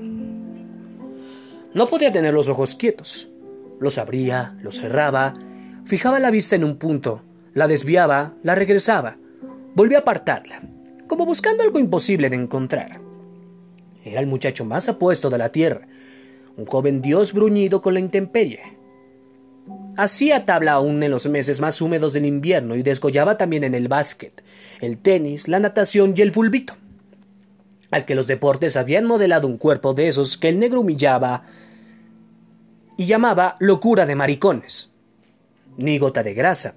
No podía tener los ojos quietos. Los abría, los cerraba, fijaba la vista en un punto, la desviaba, la regresaba, volvía a apartarla, como buscando algo imposible de encontrar. Era el muchacho más apuesto de la tierra, un joven dios bruñido con la intemperie. Hacía tabla aún en los meses más húmedos del invierno y desgollaba también en el básquet, el tenis, la natación y el fulbito, al que los deportes habían modelado un cuerpo de esos que el negro humillaba y llamaba locura de maricones. Ni gota de grasa,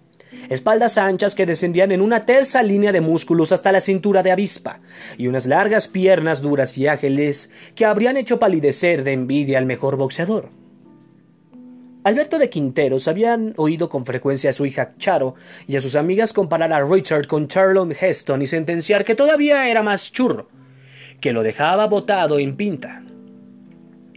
espaldas anchas que descendían en una tersa línea de músculos hasta la cintura de avispa, y unas largas piernas duras y ágiles que habrían hecho palidecer de envidia al mejor boxeador. Alberto de Quinteros habían oído con frecuencia a su hija Charo y a sus amigas comparar a Richard con Charlon Heston y sentenciar que todavía era más churro, que lo dejaba botado en pinta.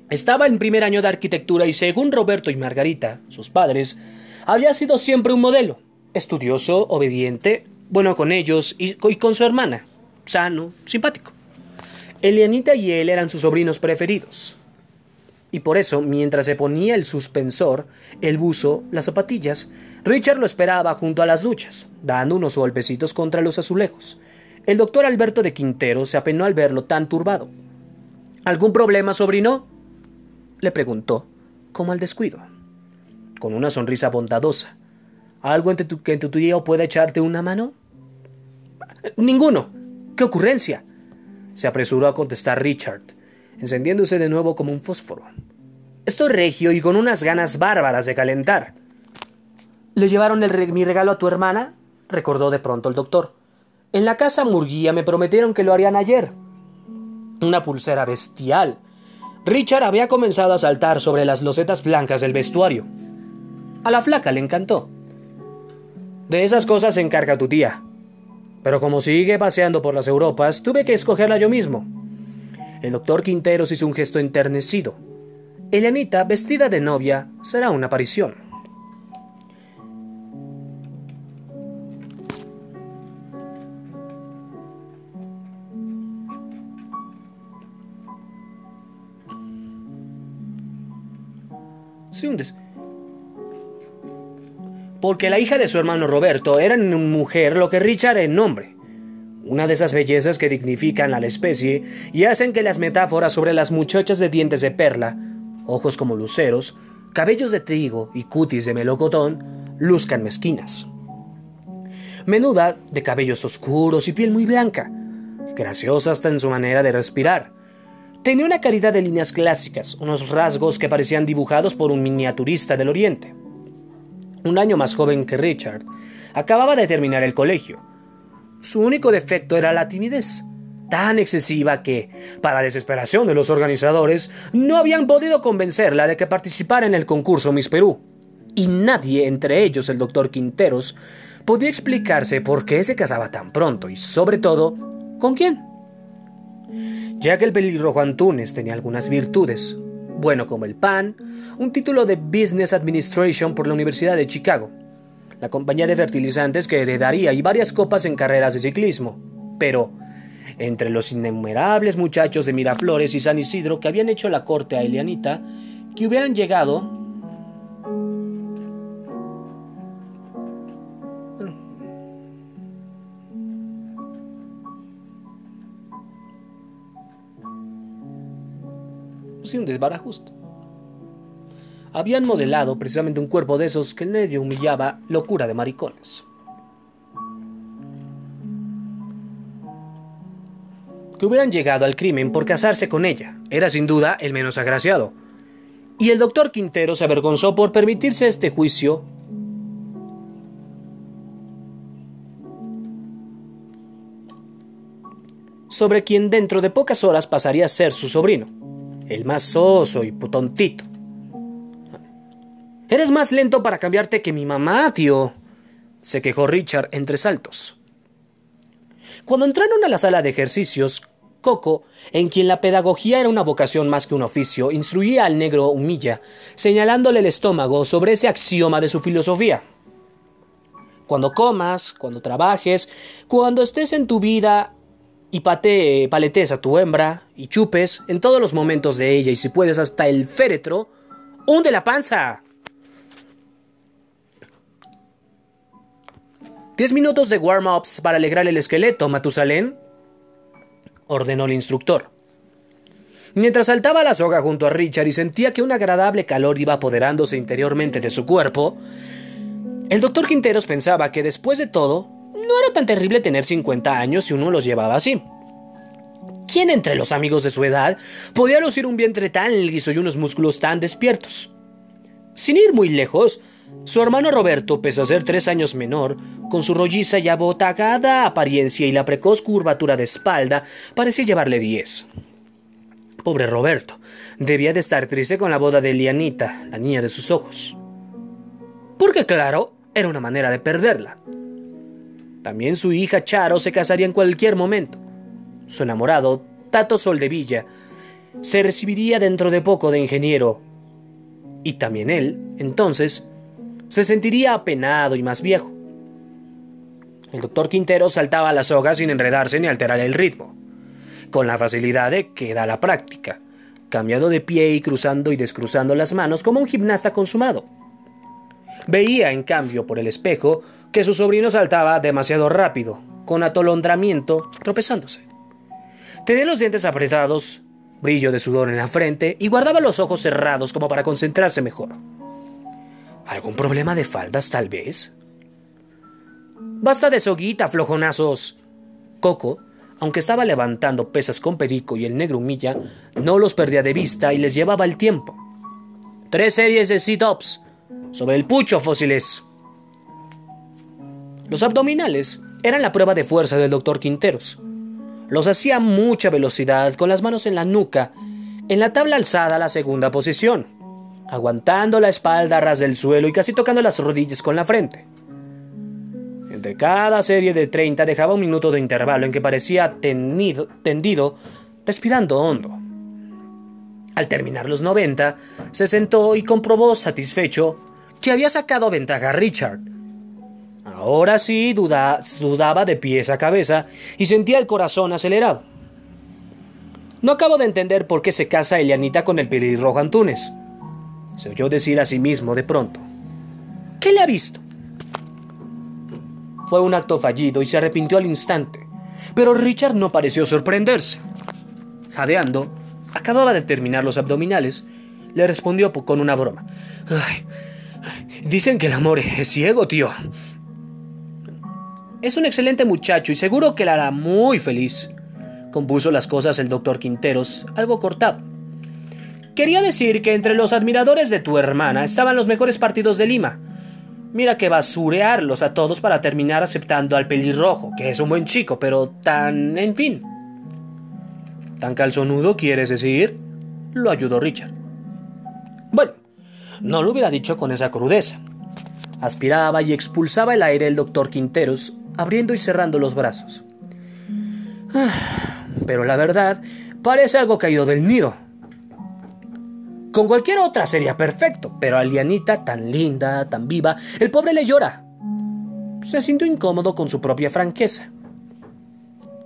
Estaba en primer año de arquitectura y según Roberto y Margarita, sus padres, había sido siempre un modelo estudioso, obediente, bueno con ellos y, con su hermana, sano, simpático. Elianita y él eran sus sobrinos preferidos. Y por eso, mientras se ponía el suspensor, el buzo, las zapatillas, Richard lo esperaba junto a las duchas, dando unos golpecitos contra los azulejos. El doctor Alberto de Quintero se apenó al verlo tan turbado. ¿Algún problema, sobrino? Le preguntó, como al descuido, con una sonrisa bondadosa. ¿Algo en tu, que en tu tío pueda echarte una mano? Ninguno. ¿Qué ocurrencia? Se apresuró a contestar Richard, encendiéndose de nuevo como un fósforo. Estoy regio y con unas ganas bárbaras de calentar. ¿Le llevaron mi regalo a tu hermana? recordó de pronto el doctor. En la casa Murguía me prometieron que lo harían ayer. Una pulsera bestial. Richard había comenzado a saltar sobre las losetas blancas del vestuario. A la flaca le encantó. De esas cosas se encarga tu tía. Pero como sigue paseando por las Europas, tuve que escogerla yo mismo. El doctor Quinteros hizo un gesto enternecido. Elianita, vestida de novia, será una aparición. Un porque la hija de su hermano Roberto era en mujer lo que Richard en nombre. Una de esas bellezas que dignifican a la especie y hacen que las metáforas sobre las muchachas de dientes de perla, ojos como luceros, cabellos de trigo y cutis de melocotón luzcan mezquinas. Menuda, de cabellos oscuros y piel muy blanca, graciosa hasta en su manera de respirar. Tenía una caridad de líneas clásicas, unos rasgos que parecían dibujados por un miniaturista del Oriente un año más joven que Richard, acababa de terminar el colegio. Su único defecto era la timidez, tan excesiva que, para desesperación de los organizadores, no habían podido convencerla de que participara en el concurso Miss Perú. Y nadie, entre ellos el doctor Quinteros, podía explicarse por qué se casaba tan pronto y, sobre todo, con quién. Ya que el pelirrojo Antunes tenía algunas virtudes, bueno como el pan, un título de Business Administration por la Universidad de Chicago, la compañía de fertilizantes que heredaría y varias copas en carreras de ciclismo. Pero, entre los innumerables muchachos de Miraflores y San Isidro que habían hecho la corte a Elianita, que hubieran llegado Sí, un desbarajusto. Habían modelado precisamente un cuerpo de esos que medio humillaba locura de maricones. Que hubieran llegado al crimen por casarse con ella. Era sin duda el menos agraciado. Y el doctor Quintero se avergonzó por permitirse este juicio sobre quien dentro de pocas horas pasaría a ser su sobrino, el más soso y putontito. Eres más lento para cambiarte que mi mamá, tío, se quejó Richard entre saltos. Cuando entraron a la sala de ejercicios, Coco, en quien la pedagogía era una vocación más que un oficio, instruía al negro humilla, señalándole el estómago sobre ese axioma de su filosofía. Cuando comas, cuando trabajes, cuando estés en tu vida y pate, paletes a tu hembra y chupes en todos los momentos de ella y si puedes hasta el féretro, hunde la panza. Diez minutos de warm-ups para alegrar el esqueleto, Matusalén, ordenó el instructor. Mientras saltaba la soga junto a Richard y sentía que un agradable calor iba apoderándose interiormente de su cuerpo, el doctor Quinteros pensaba que después de todo, no era tan terrible tener 50 años si uno los llevaba así. ¿Quién entre los amigos de su edad podía lucir un vientre tan liso y unos músculos tan despiertos? Sin ir muy lejos, su hermano Roberto, pese a ser tres años menor, con su rolliza y abotagada apariencia y la precoz curvatura de espalda, parecía llevarle diez. Pobre Roberto, debía de estar triste con la boda de Lianita, la niña de sus ojos. Porque claro, era una manera de perderla. También su hija Charo se casaría en cualquier momento. Su enamorado, Tato Soldevilla, se recibiría dentro de poco de ingeniero y también él, entonces, se sentiría apenado y más viejo. El doctor Quintero saltaba a la sin enredarse ni alterar el ritmo, con la facilidad de que da la práctica, cambiando de pie y cruzando y descruzando las manos como un gimnasta consumado. Veía, en cambio, por el espejo, que su sobrino saltaba demasiado rápido, con atolondramiento, tropezándose. Tenía los dientes apretados brillo de sudor en la frente y guardaba los ojos cerrados como para concentrarse mejor. ¿Algún problema de faldas, tal vez? Basta de soguita, flojonazos. Coco, aunque estaba levantando pesas con Perico y el negro humilla, no los perdía de vista y les llevaba el tiempo. Tres series de sit-ups sobre el pucho, fósiles. Los abdominales eran la prueba de fuerza del doctor Quinteros. Los hacía mucha velocidad, con las manos en la nuca, en la tabla alzada a la segunda posición, aguantando la espalda a ras del suelo y casi tocando las rodillas con la frente. Entre cada serie de 30 dejaba un minuto de intervalo en que parecía tendido, respirando hondo. Al terminar los 90, se sentó y comprobó satisfecho que había sacado ventaja a Richard, Ahora sí dudaba de pies a cabeza y sentía el corazón acelerado. No acabo de entender por qué se casa Elianita con el pelirrojo Antunes. Se oyó decir a sí mismo de pronto. ¿Qué le ha visto? Fue un acto fallido y se arrepintió al instante, pero Richard no pareció sorprenderse. Jadeando, acababa de terminar los abdominales, le respondió con una broma. Dicen que el amor es ciego, tío. Es un excelente muchacho y seguro que la hará muy feliz. Compuso las cosas el doctor Quinteros, algo cortado. Quería decir que entre los admiradores de tu hermana estaban los mejores partidos de Lima. Mira que basurearlos a todos para terminar aceptando al pelirrojo, que es un buen chico, pero tan... en fin. ¿Tan calzonudo quieres decir? Lo ayudó Richard. Bueno, no lo hubiera dicho con esa crudeza. Aspiraba y expulsaba el aire el doctor Quinteros, abriendo y cerrando los brazos. Ah, pero la verdad, parece algo caído del nido. Con cualquier otra sería perfecto, pero a Lianita, tan linda, tan viva, el pobre le llora. Se sintió incómodo con su propia franqueza.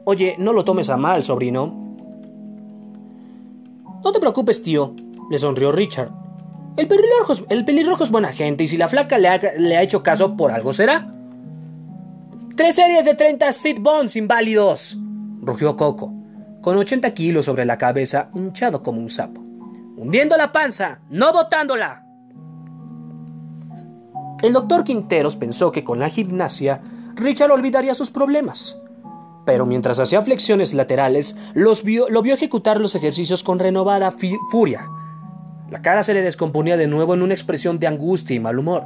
Oye, no lo tomes a mal, sobrino. No te preocupes, tío, le sonrió Richard. El pelirrojo, el pelirrojo es buena gente y si la flaca le ha, le ha hecho caso por algo será. Tres series de 30 sit bones inválidos, rugió Coco, con 80 kilos sobre la cabeza, hinchado como un sapo. hundiendo la panza, no botándola. El doctor Quinteros pensó que con la gimnasia Richard olvidaría sus problemas. Pero mientras hacía flexiones laterales, los lo vio ejecutar los ejercicios con renovada furia. La cara se le descomponía de nuevo en una expresión de angustia y mal humor.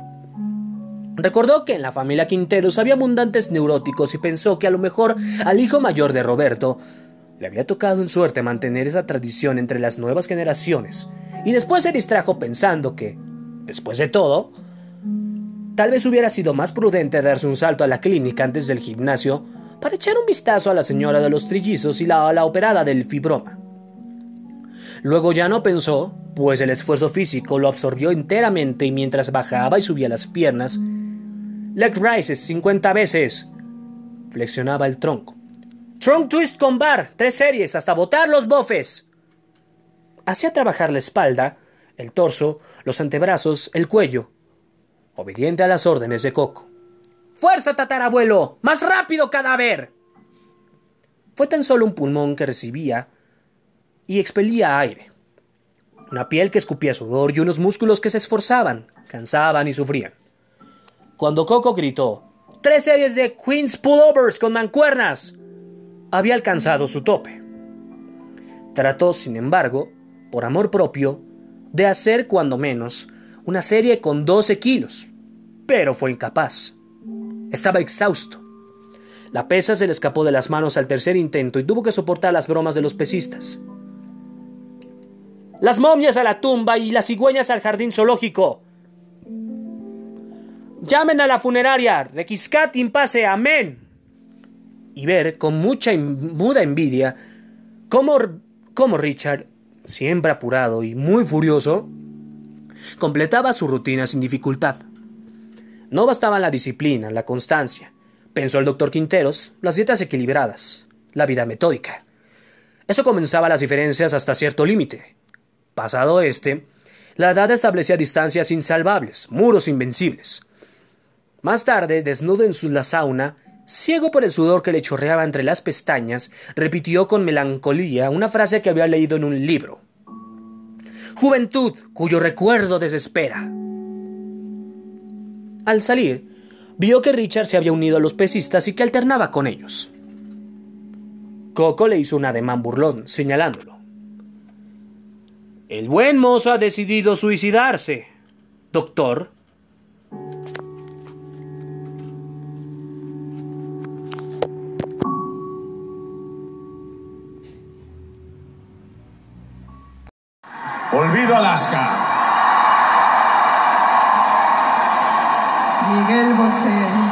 Recordó que en la familia Quinteros había abundantes neuróticos y pensó que a lo mejor al hijo mayor de Roberto le había tocado en suerte mantener esa tradición entre las nuevas generaciones, y después se distrajo pensando que, después de todo, tal vez hubiera sido más prudente darse un salto a la clínica antes del gimnasio para echar un vistazo a la señora de los trillizos y la, la operada del fibroma. Luego ya no pensó, pues el esfuerzo físico lo absorbió enteramente y mientras bajaba y subía las piernas, leg rises 50 veces, flexionaba el tronco. Trunk twist con bar, tres series, hasta botar los bofes. Hacía trabajar la espalda, el torso, los antebrazos, el cuello, obediente a las órdenes de Coco. ¡Fuerza, tatarabuelo! ¡Más rápido, cadáver! Fue tan solo un pulmón que recibía y expelía aire. Una piel que escupía sudor y unos músculos que se esforzaban, cansaban y sufrían. Cuando Coco gritó, ¡Tres series de Queen's Pullovers con mancuernas! había alcanzado su tope. Trató, sin embargo, por amor propio, de hacer cuando menos una serie con 12 kilos, pero fue incapaz. Estaba exhausto. La pesa se le escapó de las manos al tercer intento y tuvo que soportar las bromas de los pesistas. Las momias a la tumba y las cigüeñas al jardín zoológico. Llamen a la funeraria. Requiscat impase. Amén y ver con mucha muda envidia cómo, cómo Richard, siempre apurado y muy furioso, completaba su rutina sin dificultad. No bastaban la disciplina, la constancia, pensó el doctor Quinteros, las dietas equilibradas, la vida metódica. Eso comenzaba las diferencias hasta cierto límite. Pasado este, la edad establecía distancias insalvables, muros invencibles. Más tarde, desnudo en su la sauna, Ciego por el sudor que le chorreaba entre las pestañas, repitió con melancolía una frase que había leído en un libro. Juventud cuyo recuerdo desespera. Al salir, vio que Richard se había unido a los pesistas y que alternaba con ellos. Coco le hizo un ademán burlón, señalándolo. El buen mozo ha decidido suicidarse. Doctor, Olvido Alaska. Miguel Bosé.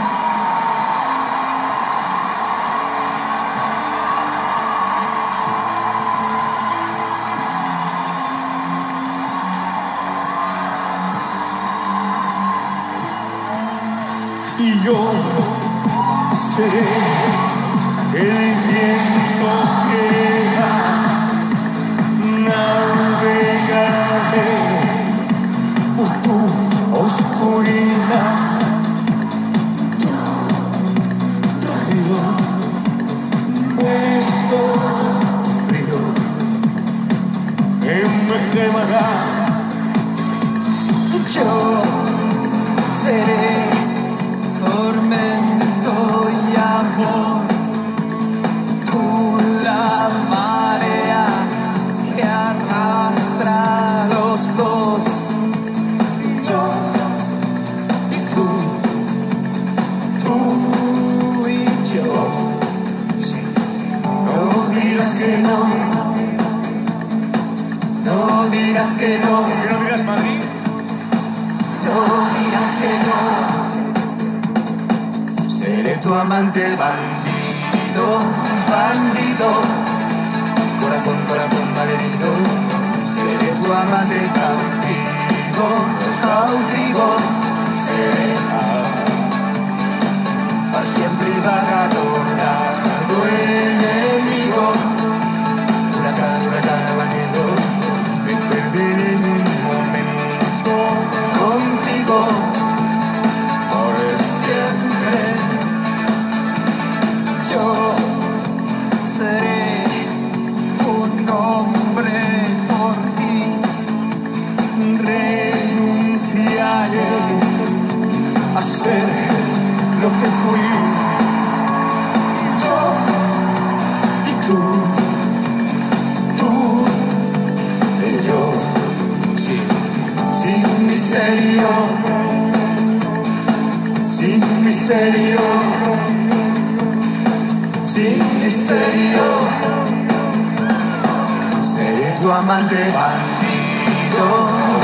Seré tu amante bandido,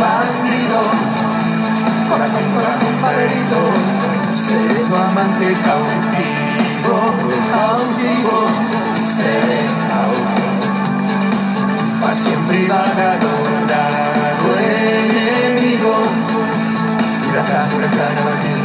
bandido, corazón, corazón malherido. Seré tu amante cautivo, cautivo, seré cautivo. Pa' siempre y valorado enemigo. Huracán, huracán abatido,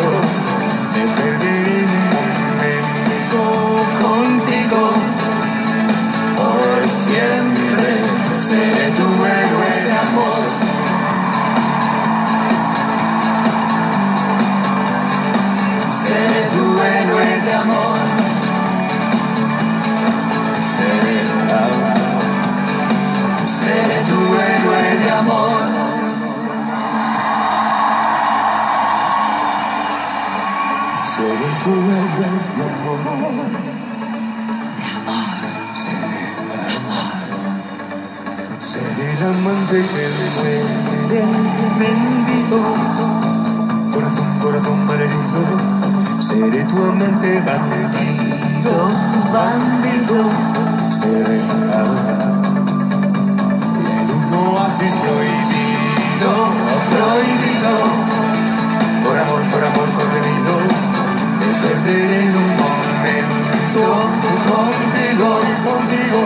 Héroe de amor. De amor. Seré el amor. Seré el amante que muere vendido. Corazón, corazón malherido. Seré tu amante bandido, bandido. Seré el un oasis prohibido, prohibido. Por amor, por amor concebido. Me perderé en un momento contigo, contigo.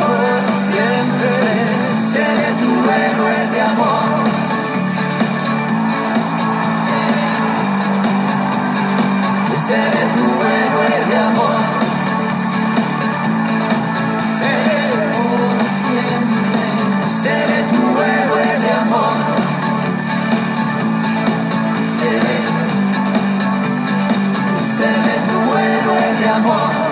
Por siempre seré tu héroe de amor. Seré tu héroe de amor. Amor.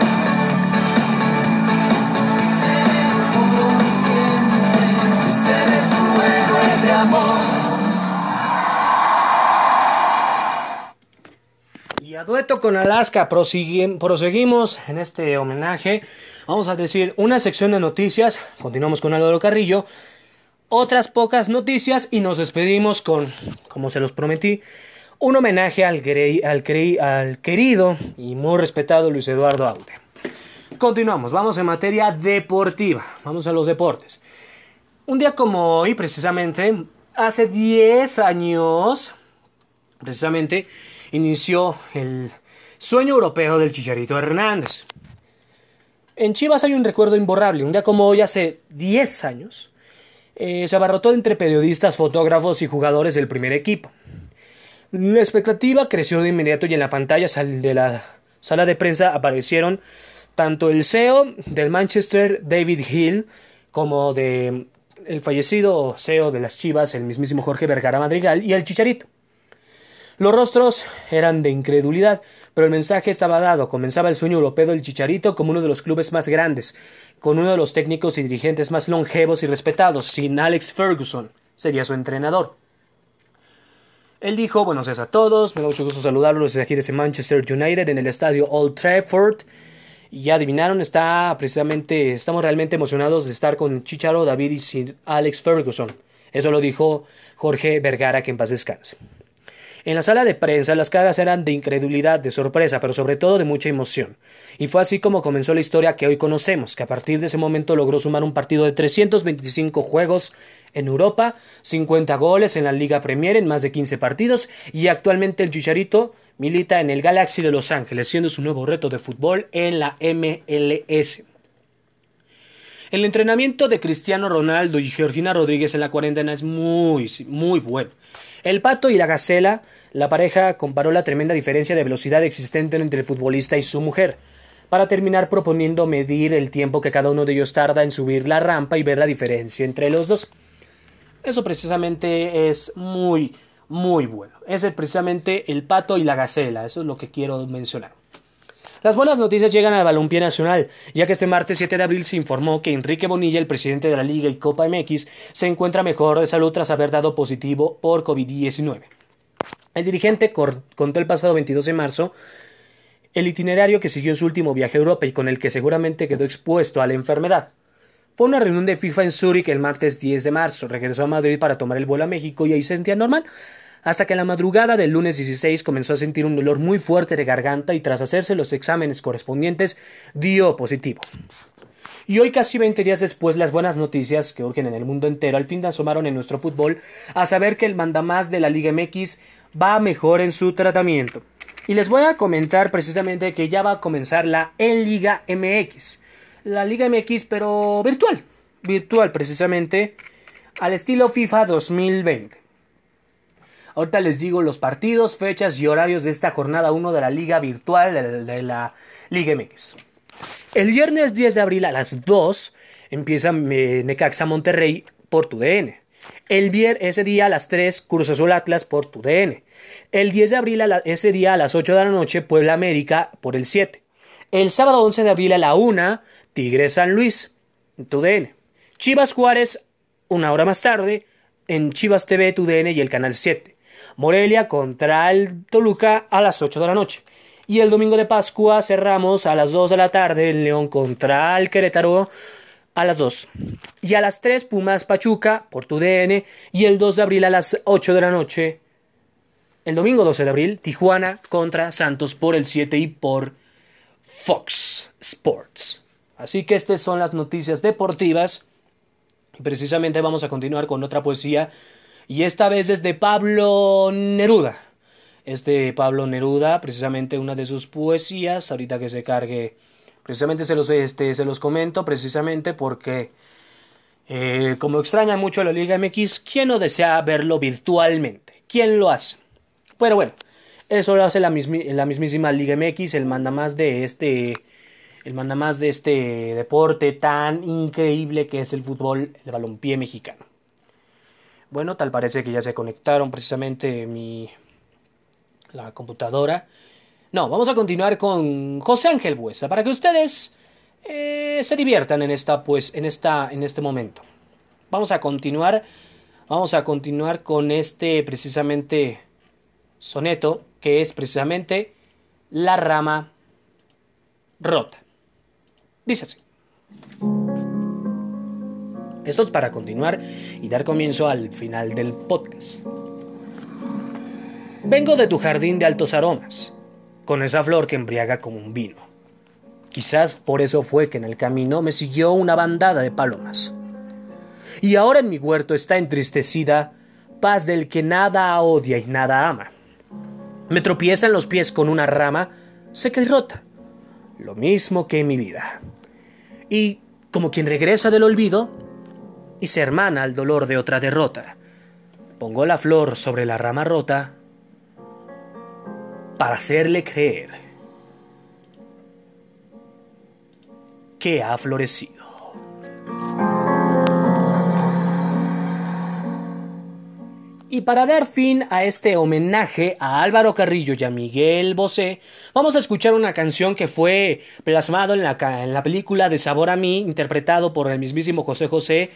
Y a dueto con Alaska proseguimos en este homenaje. Vamos a decir una sección de noticias. Continuamos con Álvaro Carrillo. Otras pocas noticias y nos despedimos con, como se los prometí, un homenaje al, querido y muy respetado Luis Eduardo Aude. Continuamos, vamos en materia deportiva. Vamos a los deportes. Un día como hoy, precisamente, hace 10 años, precisamente, inició el sueño europeo del Chicharito Hernández. En Chivas hay un recuerdo imborrable. Un día como hoy, hace 10 años, eh, se abarrotó entre periodistas, fotógrafos y jugadores del primer equipo. La expectativa creció de inmediato y en la pantalla de la sala de prensa aparecieron tanto el CEO del Manchester, David Hill, como de el fallecido CEO de las Chivas, el mismísimo Jorge Vergara Madrigal, y el Chicharito. Los rostros eran de incredulidad, pero el mensaje estaba dado. Comenzaba el sueño europeo del Chicharito como uno de los clubes más grandes, con uno de los técnicos y dirigentes más longevos y respetados, sin Alex Ferguson, sería su entrenador. Él dijo, buenos días a todos, me da mucho gusto saludarlos desde aquí desde Manchester United en el estadio Old Trafford. Y ya adivinaron, está precisamente, estamos realmente emocionados de estar con Chicharo, David y Alex Ferguson. Eso lo dijo Jorge Vergara, que en paz descanse. En la sala de prensa las caras eran de incredulidad, de sorpresa, pero sobre todo de mucha emoción. Y fue así como comenzó la historia que hoy conocemos, que a partir de ese momento logró sumar un partido de 325 juegos en Europa, 50 goles en la Liga Premier en más de 15 partidos y actualmente el Chicharito milita en el Galaxy de Los Ángeles, siendo su nuevo reto de fútbol en la MLS. El entrenamiento de Cristiano Ronaldo y Georgina Rodríguez en la cuarentena es muy, muy bueno. El pato y la gacela, la pareja comparó la tremenda diferencia de velocidad existente entre el futbolista y su mujer, para terminar proponiendo medir el tiempo que cada uno de ellos tarda en subir la rampa y ver la diferencia entre los dos. Eso precisamente es muy, muy bueno. Es precisamente el pato y la gacela, eso es lo que quiero mencionar. Las buenas noticias llegan al balompié nacional, ya que este martes 7 de abril se informó que Enrique Bonilla, el presidente de la Liga y Copa MX, se encuentra mejor de salud tras haber dado positivo por COVID-19. El dirigente contó el pasado 22 de marzo el itinerario que siguió en su último viaje a Europa y con el que seguramente quedó expuesto a la enfermedad. Fue una reunión de FIFA en Zúrich el martes 10 de marzo. Regresó a Madrid para tomar el vuelo a México y ahí se sentía normal. Hasta que la madrugada del lunes 16 comenzó a sentir un dolor muy fuerte de garganta y tras hacerse los exámenes correspondientes dio positivo. Y hoy, casi 20 días después, las buenas noticias que urgen en el mundo entero al fin asomaron en nuestro fútbol a saber que el mandamás de la Liga MX va mejor en su tratamiento. Y les voy a comentar precisamente que ya va a comenzar la en Liga MX. La Liga MX, pero virtual. Virtual, precisamente, al estilo FIFA 2020. Ahorita les digo los partidos, fechas y horarios de esta jornada 1 de la Liga Virtual de, la Liga MX. El viernes 10 de abril a las 2 empieza eh, Necaxa Monterrey por tu DN. El viernes, ese día a las 3, Cruz Azul Atlas por tu DN. El 10 de abril, ese día a las 8 de la noche, Puebla América por el 7. El sábado 11 de abril a la 1, Tigre San Luis, tu DN. Chivas Juárez, una hora más tarde, en Chivas TV, tu DN y el canal 7. Morelia contra el Toluca a las 8 de la noche. Y el domingo de Pascua cerramos a las 2 de la tarde en León contra el Querétaro a las 2. Y a las 3 Pumas Pachuca por tu DN. Y el 2 de abril a las 8 de la noche. El domingo 12 de abril Tijuana contra Santos por el 7 y por Fox Sports. Así que estas son las noticias deportivas. Y precisamente vamos a continuar con otra poesía. Y esta vez es de Pablo Neruda. Este Pablo Neruda, precisamente una de sus poesías, ahorita que se cargue, precisamente se los, este, se los comento, precisamente porque eh, como extraña mucho la Liga MX, ¿quién no desea verlo virtualmente? ¿Quién lo hace? Pero bueno, eso lo hace la, mismi- la mismísima Liga MX, el manda más de este, el manda más de este deporte tan increíble que es el fútbol, el balompié mexicano. Bueno, tal parece que ya se conectaron precisamente mi la computadora. No, vamos a continuar con José Ángel Buesa para que ustedes eh, se diviertan en esta pues en esta en este momento. Vamos a continuar vamos a continuar con este precisamente soneto que es precisamente la rama rota. Dice así. Esto es para continuar y dar comienzo al final del podcast. Vengo de tu jardín de altos aromas, con esa flor que embriaga como un vino. Quizás por eso fue que en el camino me siguió una bandada de palomas. Y ahora en mi huerto está entristecida paz del que nada odia y nada ama. Me tropieza en los pies con una rama seca y rota, lo mismo que en mi vida. Y, como quien regresa del olvido, y se hermana al dolor de otra derrota, pongo la flor sobre la rama rota para hacerle creer que ha florecido. Y para dar fin a este homenaje a Álvaro Carrillo y a Miguel Bosé, vamos a escuchar una canción que fue plasmado en la, en la película de Sabor a mí, interpretado por el mismísimo José José.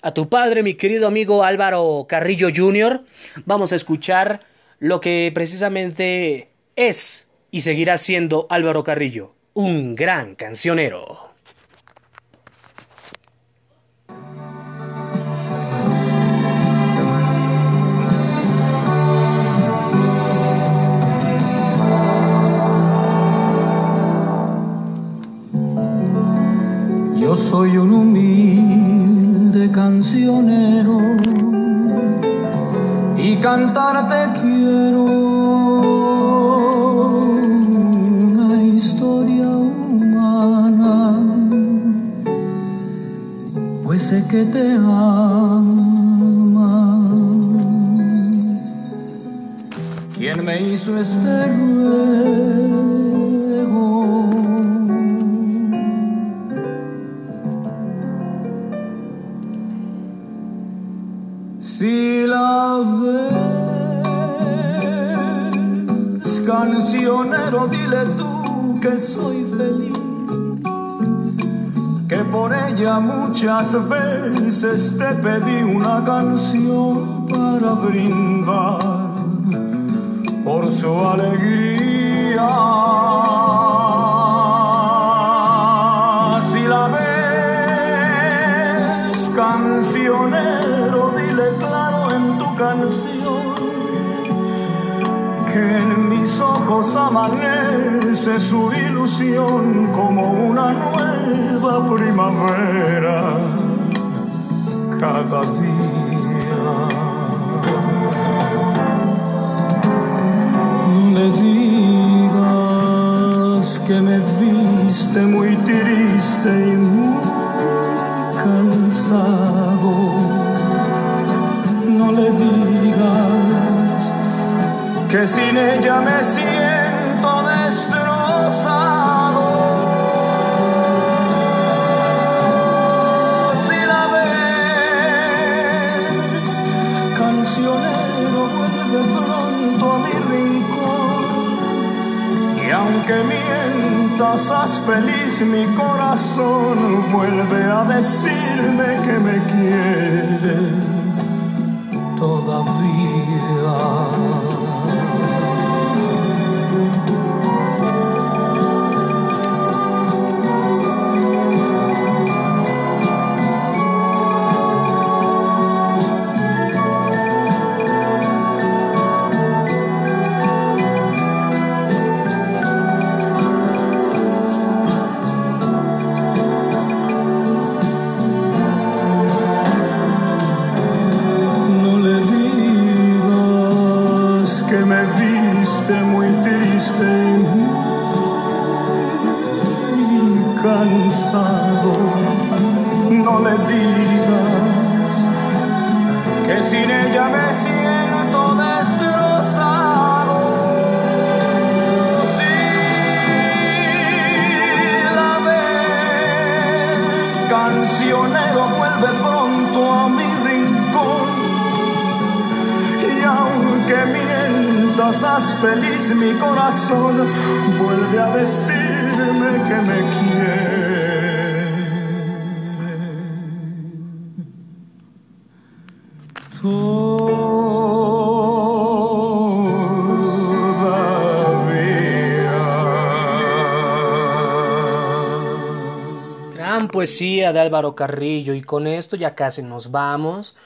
A tu padre, mi querido amigo Álvaro Carrillo Jr., vamos a escuchar lo que precisamente es y seguirá siendo Álvaro Carrillo, un gran cancionero. Yo soy un humilde cancionero y cantarte quiero una historia humana, pues sé que te ama. ¿Quién me hizo este ruego? Dile tú que soy feliz, que por ella muchas veces te pedí una canción para brindar por su alegría. Amanece su ilusión como una nueva primavera cada día. No le digas que me viste muy triste y muy cansado. Que sin ella me siento destrozado. Si la ves, cancionero, vuelve pronto a mi rincón. Y aunque mientas, haz feliz mi corazón, vuelve a decirme que me quiere todavía. Poesía de Álvaro Carrillo y con esto ya casi nos vamos.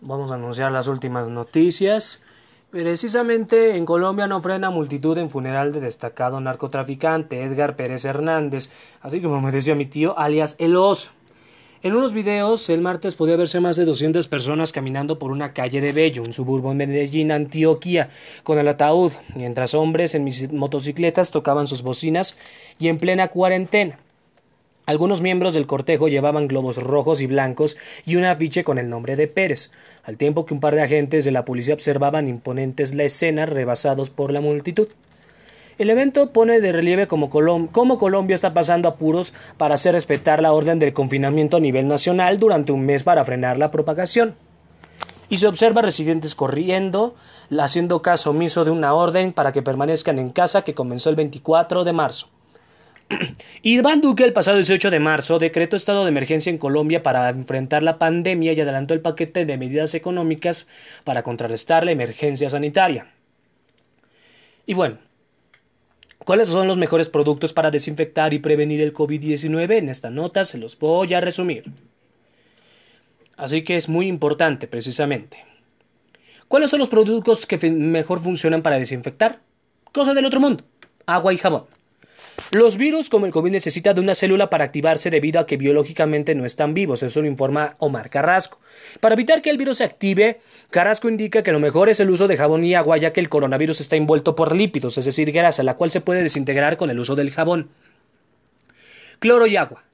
Vamos a anunciar las últimas noticias. Precisamente en Colombia no frena multitud en funeral de destacado narcotraficante Edgar Pérez Hernández, así como me decía mi tío, alias El Oso. En unos videos, el martes podía verse más de 200 personas caminando por una calle de Bello, un suburbo en Medellín, Antioquia, con el ataúd, mientras hombres en motocicletas tocaban sus bocinas y en plena cuarentena. Algunos miembros del cortejo llevaban globos rojos y blancos y un afiche con el nombre de Pérez, al tiempo que un par de agentes de la policía observaban imponentes la escena rebasados por la multitud. El evento pone de relieve cómo, Colom cómo Colombia está pasando apuros para hacer respetar la orden del confinamiento a nivel nacional durante un mes para frenar la propagación. Y se observa residentes corriendo, haciendo caso omiso de una orden para que permanezcan en casa que comenzó el 24 de marzo. Iván Duque el pasado 18 de marzo decretó estado de emergencia en Colombia para enfrentar la pandemia y adelantó el paquete de medidas económicas para contrarrestar la emergencia sanitaria. Y bueno, ¿cuáles son los mejores productos para desinfectar y prevenir el COVID-19? En esta nota se los voy a resumir. Así que es muy importante precisamente. ¿Cuáles son los productos que mejor funcionan para desinfectar? Cosas del otro mundo. Agua y jabón. Los virus como el COVID necesitan de una célula para activarse debido a que biológicamente no están vivos, eso lo informa Omar Carrasco. Para evitar que el virus se active, Carrasco indica que lo mejor es el uso de jabón y agua ya que el coronavirus está envuelto por lípidos, es decir, grasa, la cual se puede desintegrar con el uso del jabón. Cloro y agua.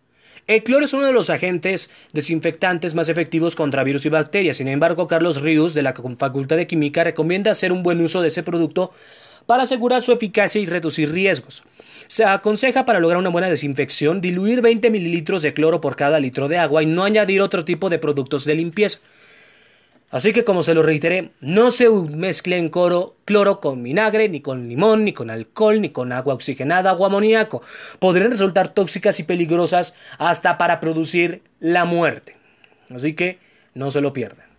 El cloro es uno de los agentes desinfectantes más efectivos contra virus y bacterias. Sin embargo, Carlos Ríos, de la Facultad de Química, recomienda hacer un buen uso de ese producto para asegurar su eficacia y reducir riesgos. Se aconseja para lograr una buena desinfección diluir 20 mililitros de cloro por cada litro de agua y no añadir otro tipo de productos de limpieza. Así que como se lo reiteré, no se mezclen cloro, cloro con vinagre, ni con limón, ni con alcohol, ni con agua oxigenada o amoníaco. Podrían resultar tóxicas y peligrosas hasta para producir la muerte. Así que no se lo pierdan.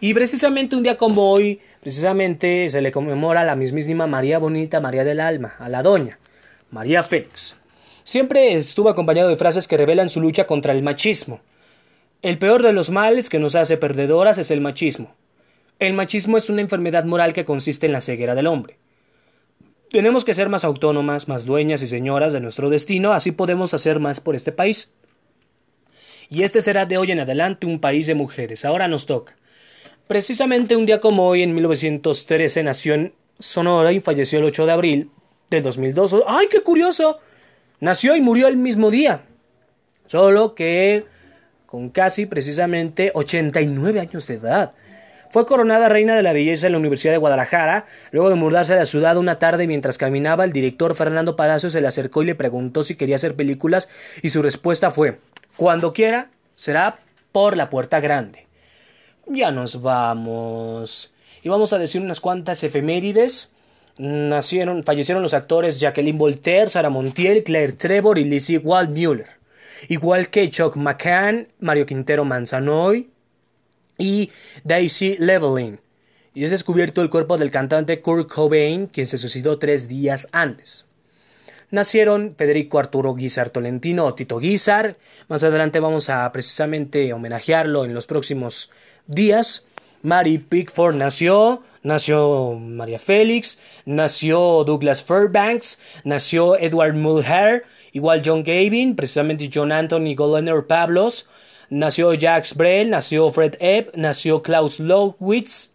Y precisamente un día como hoy, precisamente se le conmemora a la mismísima María Bonita, María del Alma, a la doña, María Félix. Siempre estuvo acompañado de frases que revelan su lucha contra el machismo. El peor de los males que nos hace perdedoras es el machismo. El machismo es una enfermedad moral que consiste en la ceguera del hombre. Tenemos que ser más autónomas, más dueñas y señoras de nuestro destino, así podemos hacer más por este país. Y este será de hoy en adelante un país de mujeres. Ahora nos toca. Precisamente un día como hoy, en 1913, nació en Sonora y falleció el 8 de abril del 2002. ¡Ay, qué curioso! Nació y murió el mismo día. Solo que con casi precisamente 89 años de edad. Fue coronada reina de la belleza en la Universidad de Guadalajara. Luego de mudarse a la ciudad una tarde mientras caminaba, el director Fernando Palacio se le acercó y le preguntó si quería hacer películas y su respuesta fue, cuando quiera, será por la puerta grande. Ya nos vamos. Y vamos a decir unas cuantas efemérides. Nacieron, fallecieron los actores Jacqueline Voltaire, Sara Montiel, Claire Trevor y Lizzie Waldmüller. Igual que Chuck McCann, Mario Quintero Manzanoy y Daisy Leveling. Y es descubierto el cuerpo del cantante Kurt Cobain, quien se suicidó tres días antes. Nacieron Federico Arturo Guizar Tolentino o Tito Guizar. Más adelante vamos a precisamente homenajearlo en los próximos días. Mary Pickford nació, nació María Félix, nació Douglas Fairbanks, nació Edward Mulhare, igual John Gavin, precisamente John Anthony Goldner Pablos, nació Jacques Brel, nació Fred Ebb, nació Klaus Lowitz,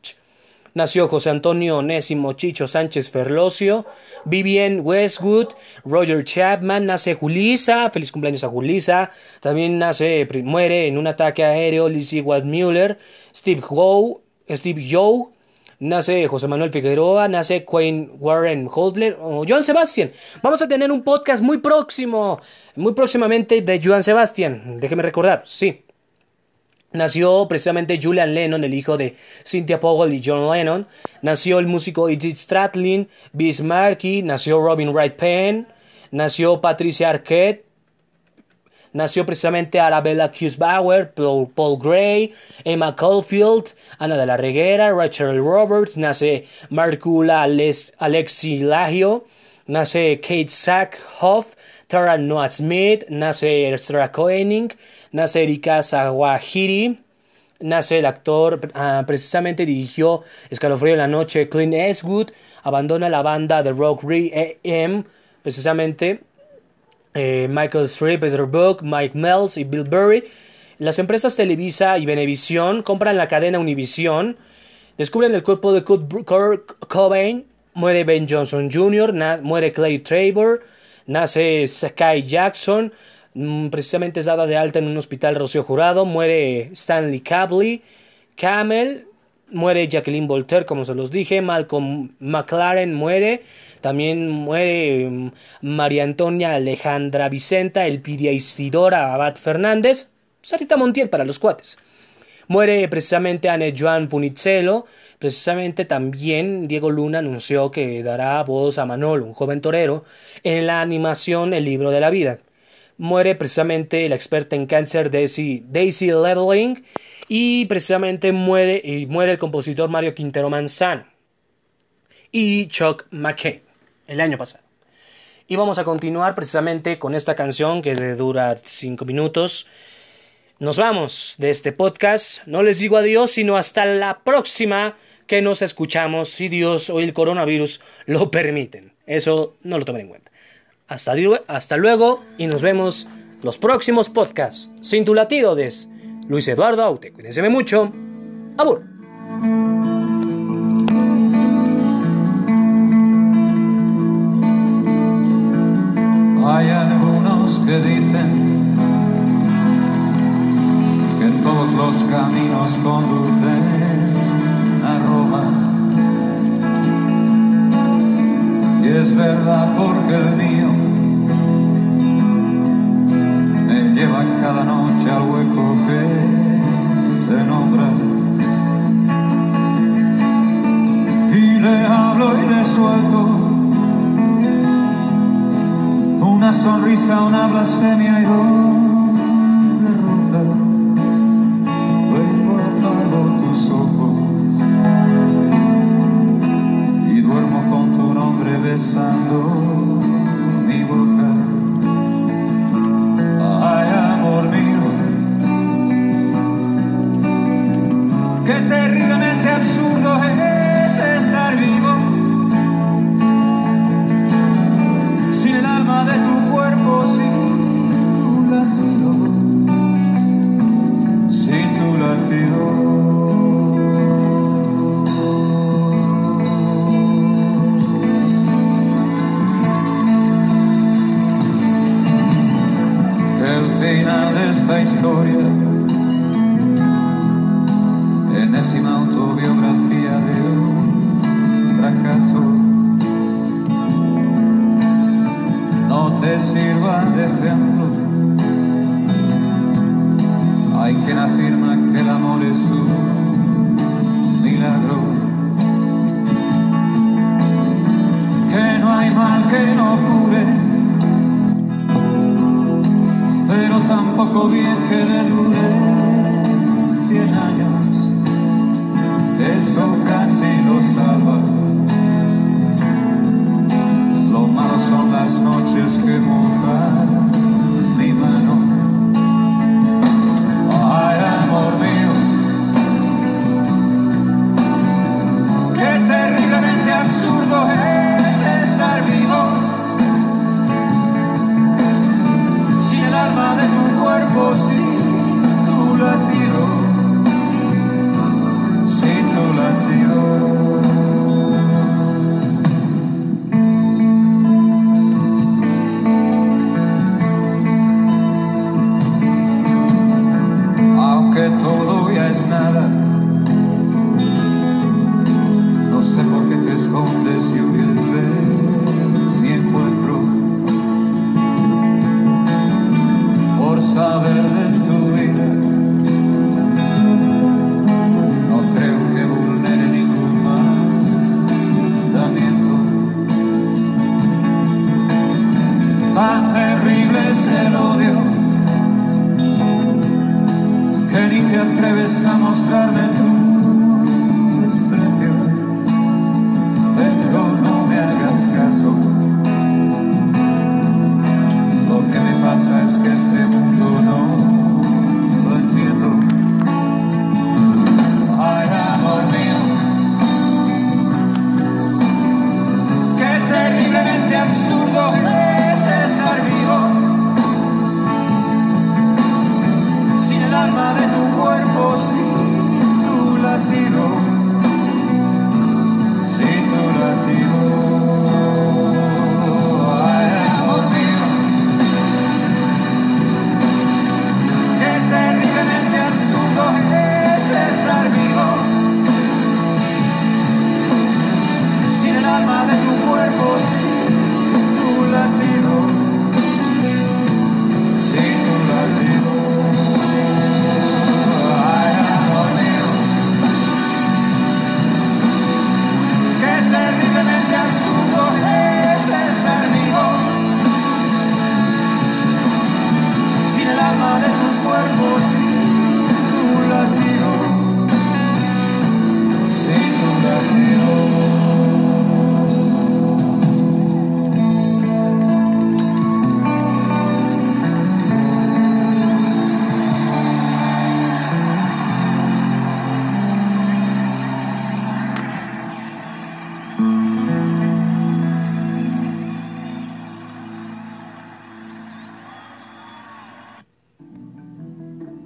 nació José Antonio Onésimo Chicho Sánchez Ferlosio, Vivian Westwood, Roger Chapman, nace Julisa, feliz cumpleaños a Julisa, también nace, muere en un ataque aéreo Lizzie Waldmüller, Steve Howe, Steve Joe, nace José Manuel Figueroa, nace Quinn Warren Holdler o Joan Sebastian. Vamos a tener un podcast muy próximo, muy próximamente de Joan Sebastian, déjeme recordar, sí. Nació precisamente Julian Lennon, el hijo de Cynthia Powell y John Lennon. Nació el músico Edith Stradlin, Bis Markey. Nació Robin Wright Penn. Nació Patricia Arquette. Nació precisamente Arabella Bauer, Paul Gray, Emma Caulfield, Ana de la Reguera, Rachel Roberts. Nace Marcula Alexi Lagio. Nace Kate Sackhoff, Tara Noah Smith. Nace Ezra Koenig nace Erika Sawahiri, nace el actor, ah, precisamente dirigió Escalofrío en la noche, Clint Eastwood, abandona la banda de rock Re-AM, precisamente eh, Michael Streep, Peter Book, Mike Mills y Bill Burry. Las empresas Televisa y Venevisión compran la cadena Univision, descubren el cuerpo de Kurt Cobain, muere Ben Johnson Jr., muere Clay Traver, nace Sky Jackson, Mm, precisamente es dada de alta en un hospital Rocío Jurado, muere Stanley Cabley, Camel, muere Jacqueline Voltaire, como se los dije, Malcolm McLaren muere, también muere mm, María Antonia Alejandra Vicenta, Elpidia Isidora Abad Fernández, Sarita Montiel para los cuates. Muere precisamente Anne Joan Funicello, precisamente también Diego Luna anunció que dará voz a Manolo, un joven torero, en la animación El libro de la vida muere precisamente la experta en cáncer Daisy, Daisy Leveling y precisamente muere, muere el compositor Mario Quintero Manzano y Chuck McCain el año pasado. Y vamos a continuar precisamente con esta canción que dura 5 minutos. Nos vamos de este podcast. No les digo adiós, sino hasta la próxima que nos escuchamos, si Dios o el coronavirus lo permiten. Eso no lo tomen en cuenta. Hasta, luego y nos vemos los próximos podcasts. Sin tu latido des Luis Eduardo Aute. Cuídense mucho. Abur. Hay algunos que dicen que todos los caminos conducen y es verdad porque el mío me lleva cada noche al hueco que se nombra y le hablo y le suelto una sonrisa, una blasfemia y dos derrotas. Besando mi boca. Ay, amor mío,